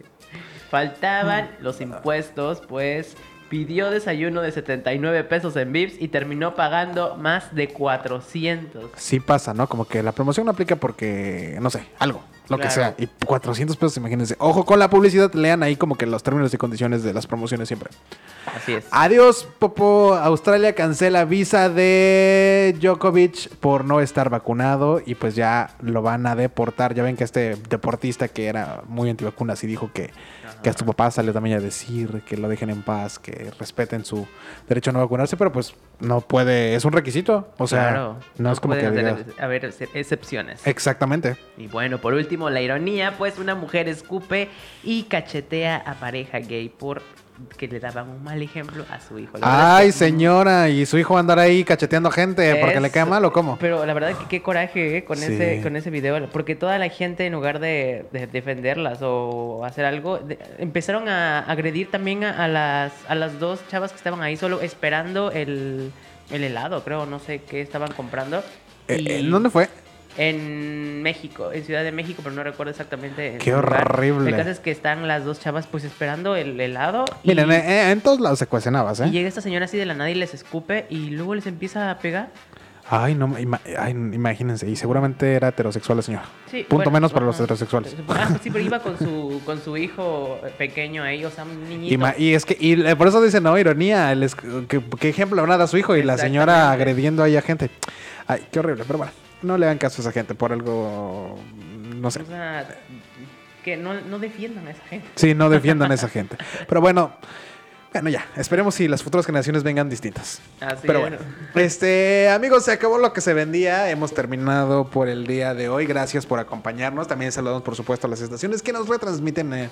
Faltaban los impuestos, pues pidió desayuno de 79 pesos en Vips y terminó pagando más de 400. Sí pasa, ¿no? Como que la promoción no aplica porque, no sé, algo, lo que sea. Y 400 pesos, imagínense. Ojo con la publicidad, lean ahí como que los términos y condiciones de las promociones siempre. Así es. Adiós, Popo. Australia cancela visa de Djokovic por no estar vacunado y pues ya lo van a deportar. Ya ven que este deportista que era muy antivacunas y dijo que, que a su papá salió también a decir que lo dejen en paz, que respeten su derecho a no vacunarse, pero pues no puede, es un requisito. O sea, claro, no, es como que haber- haber ex- excepciones. Exactamente. Y bueno, por último, la ironía, pues una mujer escupe y cachetea a pareja gay por que le daban un mal ejemplo a su hijo. La Ay, es que- señora, y su hijo va a andar ahí cacheteando gente porque le cae mal o cómo. Pero la verdad que qué coraje eh, con, Sí. ese, con ese video, porque toda la gente en lugar de, de defenderlas o hacer algo, de- empezaron a agredir también a, a las, a las dos chavas que estaban ahí solo esperando el, el helado, creo, no sé qué estaban comprando. Eh, Y- ¿En dónde fue? En México, en Ciudad de México, pero no recuerdo exactamente. Qué horrible. El caso es que están las dos chavas pues esperando el helado. y- Miren, eh, en todos lados se cuestionabas, y ¿eh? llega esta señora así de la nada y les escupe y luego les empieza a pegar. Ay, no, ima- ay, imagínense. Y seguramente era heterosexual la señora. Sí, Punto bueno, menos para los heterosexuales. Ah, sí, pero iba con su, [laughs] con su hijo pequeño ahí, o sea, un niñito. Y, y es que, y por eso dice, no, ironía, el es- ¿qué, qué ejemplo habrá a su hijo y la señora agrediendo ahí a gente. Ay, qué horrible, pero bueno, no le hagan caso a esa gente por algo, no sé. O sea, que no, no defiendan a esa gente. Sí, no defiendan a esa gente. Pero bueno, bueno, ya, esperemos si las futuras generaciones vengan distintas. Así Pero es. bueno, este, amigos, se acabó lo que se vendía. Hemos terminado por el día de hoy. Gracias por acompañarnos. También saludamos, por supuesto, a las estaciones que nos retransmiten en,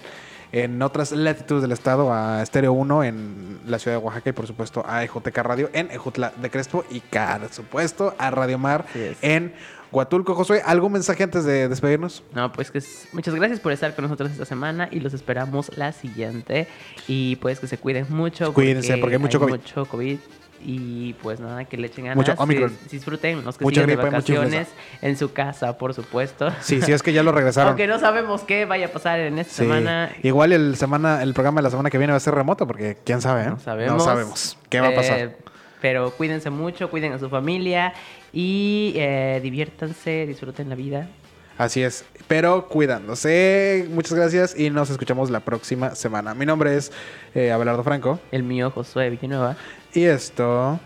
en otras latitudes del estado, a Estéreo 1 en la ciudad de Oaxaca y, por supuesto, a EJTK Radio en Ejutla de Crespo y, por supuesto, a Radio Mar en Huatulco. Josué, ¿algún mensaje antes de despedirnos? No, pues que es- muchas gracias por estar con nosotros esta semana y los esperamos la siguiente. Y pues que se cuiden mucho. Cuídense, porque hay mucho COVID. mucho COVID. y pues nada, que le echen ganas. Mucho Omicron. Dis- Disfruten los que Mucha siguen de gripe, mucha vacaciones en su casa, por supuesto. Sí, sí, es que ya lo regresaron. Aunque no sabemos qué vaya a pasar en esta Sí. semana. Igual el semana, el programa de la semana que viene va a ser remoto, porque quién sabe, ¿eh? No sabemos. No sabemos. ¿Qué va a pasar? Eh, pero cuídense mucho, cuiden a su familia y eh, diviértanse, disfruten la vida. Así es, pero cuidándose. Muchas gracias y nos escuchamos la próxima semana. Mi nombre es eh, Abelardo Franco. El mío, Josué Villanueva. Y esto...